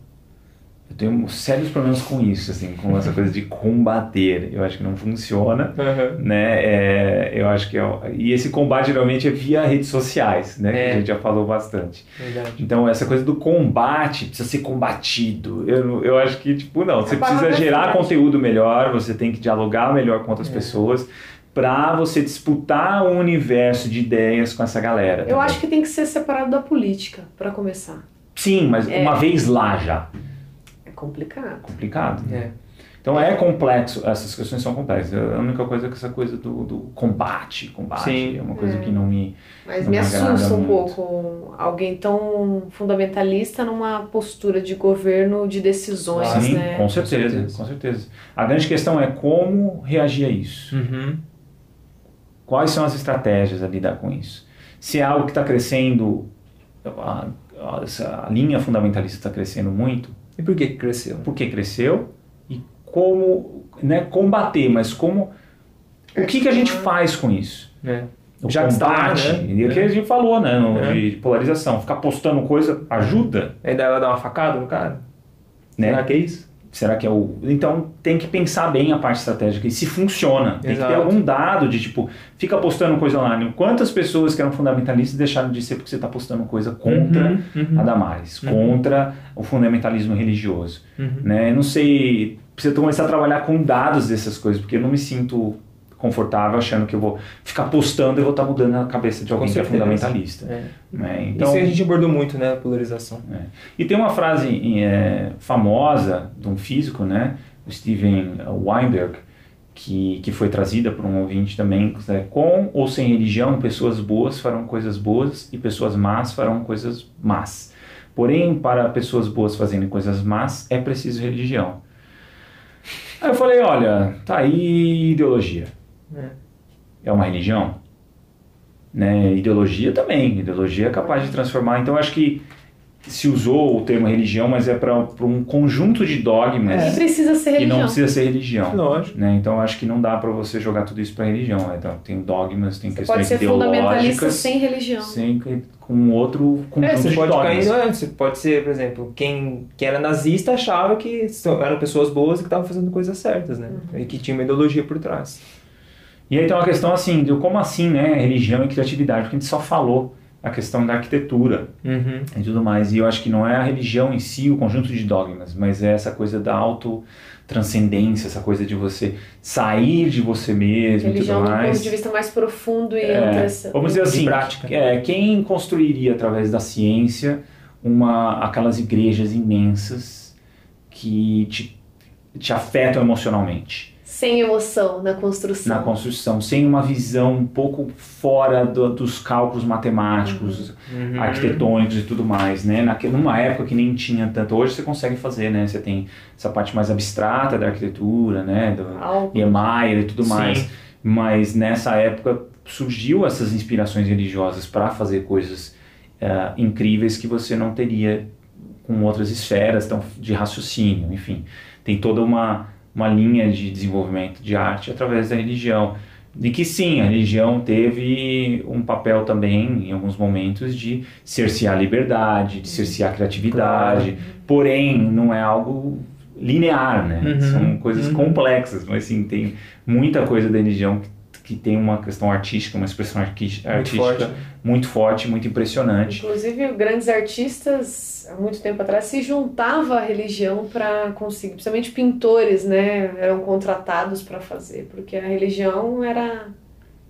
Eu tenho sérios problemas com isso, assim, com essa coisa de combater. Eu acho que não funciona né? É, eu acho que é, e esse combate geralmente é via redes sociais, né? Que É. a gente já falou bastante. Verdade. Então essa coisa do combate precisa ser combatido. Eu, eu acho que tipo não, você precisa é gerar conteúdo melhor, você tem que dialogar melhor com outras É. pessoas para você disputar um universo de ideias com essa galera. Eu também. acho que tem que ser separado da política, para começar. sim, mas É. uma vez lá já Complicado. complicado. É. Então é complexo, essas questões são complexas. A única coisa é que essa coisa do, do combate, combate Sim. é uma coisa É. que não me Mas Não me assusta um muito. pouco alguém tão fundamentalista numa postura de governo de decisões, Sim, né? com certeza, certeza. com certeza. A grande questão é como reagir a isso. Uhum. Quais são as estratégias a lidar com isso? Se é algo que está crescendo, a, a- essa linha fundamentalista está crescendo muito, E por que cresceu? por que cresceu e como né, combater, mas como. O que, que a gente faz com isso? É. O Já está lá, combate, né? e é o que a gente falou, né? no- É. De polarização. Ficar postando coisa ajuda, Aí daí ela dá uma facada no cara? né? Será que é isso? Será que é o. Então tem que pensar bem a parte estratégica e se funciona. Tem que ter Exato. algum dado de tipo, fica postando coisa online. Quantas pessoas que eram fundamentalistas deixaram de ser porque você está postando coisa contra Uhum, uhum. a Damares, Uhum. contra o fundamentalismo religioso? Uhum. Né? Eu não sei. Precisa começar a trabalhar com dados dessas coisas, porque eu não me sinto confortável achando que eu vou ficar postando e vou estar mudando a cabeça de alguém que é fundamentalista. É. Né? Então, Isso a gente abordou muito, né? A polarização. é. E tem uma frase é, famosa de um físico, né, o Steven Weinberg, que, que foi trazida por um ouvinte também, que é, com ou sem religião, pessoas boas farão coisas boas e pessoas más farão coisas más. Porém, para pessoas boas fazerem coisas más, é preciso religião. Aí eu falei, olha, tá aí ideologia. É. É uma religião? Né? Ideologia também. Ideologia é capaz de transformar. Então, acho que se usou o termo religião, mas é para um conjunto de dogmas E precisa ser que religião. não precisa ser religião. Lógico. Né? Então, acho que não dá para você jogar tudo isso para religião. né? Então, tem dogmas, tem Você questões pode ser fundamentalista sem religião. sem, com outro conjunto É, você de pode dogmas. cair. Pode ser, por exemplo, quem, quem era nazista achava que eram pessoas boas e que estavam fazendo coisas certas, né? E que tinha uma ideologia por trás. E aí tem uma questão assim, de como assim, né, religião e criatividade, porque a gente só falou a questão da arquitetura Uhum. e tudo mais, e eu acho que não é a religião em si, o conjunto de dogmas, mas é essa coisa da autotranscendência, essa coisa de você sair de você mesmo e Religião tudo do ponto mais. de vista mais profundo e É, vamos dizer assim, prática. é, quem construiria através da ciência uma, aquelas igrejas imensas que te, te afetam emocionalmente? Sem emoção na construção. na construção, sem uma visão um pouco fora do- dos cálculos matemáticos, Uhum. arquitetônicos e tudo mais, né? Naque, numa época que nem tinha tanto, hoje você consegue fazer, né? Você tem essa parte mais abstrata da arquitetura, né? Do Algo. Niemeyer e tudo Sim. mais, mas nessa época surgiu essas inspirações religiosas para fazer coisas eh, incríveis que você não teria com outras esferas tão, de raciocínio, enfim, tem toda uma uma linha de desenvolvimento de arte através da religião. E que sim, a religião teve um papel também, em alguns momentos, de cercear a liberdade, de cercear a criatividade, porém não é algo linear, né? Uhum. São coisas Uhum. complexas, mas sim, tem muita coisa da religião que, que tem uma questão artística, uma expressão arqui- Muito artística forte. muito forte, muito impressionante. Inclusive, grandes artistas, há muito tempo atrás, se juntavam à religião para conseguir, principalmente pintores, né, eram contratados para fazer, porque a religião era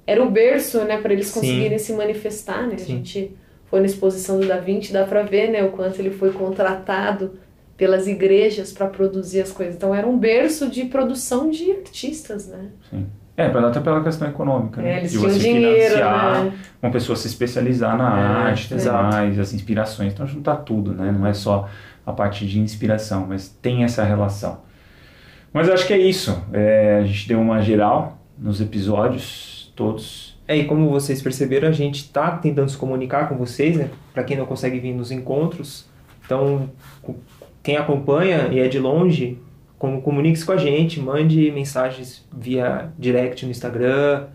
era o berço, né, para eles Sim. conseguirem se manifestar, né? A Sim. gente foi na exposição do Da Vinci, dá para ver, né, o quanto ele foi contratado pelas igrejas para produzir as coisas. Então era um berço de produção de artistas, né? Sim. É, até pela questão econômica, É, né? eles de tinham você dinheiro, financiar né? uma pessoa se especializar na É, arte, mais, as inspirações. Então juntar tudo, né? Não é só a parte de inspiração, mas tem essa relação. Mas eu acho que é isso. É, a gente deu uma geral nos episódios todos. É, e como vocês perceberam, a gente está tentando se comunicar com vocês, né? Para quem não consegue vir nos encontros. Então, quem acompanha e é de longe, como comunique-se com a gente, mande mensagens via direct no Instagram,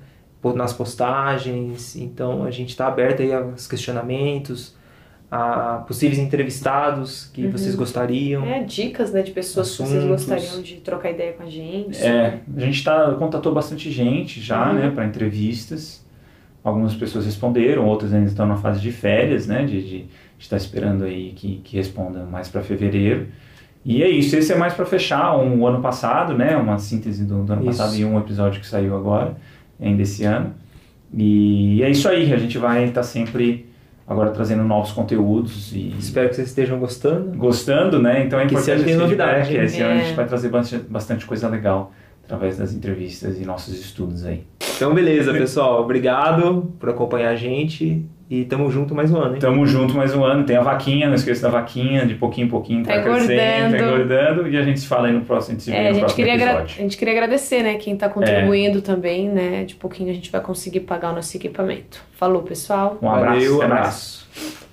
nas postagens. Então, a gente está aberto aí aos questionamentos, a possíveis entrevistados que vocês gostariam. É, dicas, né, de pessoas que vocês Assuntos. gostariam de trocar ideia com a gente. É, a gente tá, contatou bastante gente já, Uhum. né, para entrevistas. Algumas pessoas responderam, outras ainda estão na fase de férias, né, de de estar esperando aí que, que respondam mais para fevereiro. E é isso, esse é mais para fechar um, o ano passado, né, uma síntese do, do ano Isso. passado e um episódio que saiu agora, ainda esse ano. E é isso aí, a gente vai estar sempre agora trazendo novos conteúdos e Espero que vocês estejam gostando. gostando, né? Então é Que esse importante ano tem esse novidade, hein? Esse ano a gente É. vai trazer bastante, bastante coisa legal através das entrevistas e nossos estudos aí. Então, beleza, pessoal. Obrigado por acompanhar a gente e tamo junto mais um ano, hein? Tamo junto mais um ano. Tem a vaquinha, não esqueça da vaquinha, de pouquinho em pouquinho tá, Tá crescendo, tá engordando. E a gente se fala aí no próximo, a gente se vê É, a gente, próximo queria episódio. É. a gente queria agradecer, né, quem tá contribuindo também, né, de pouquinho a gente vai conseguir pagar o nosso equipamento. Falou, pessoal. Um abraço, Valeu, mais. abraço.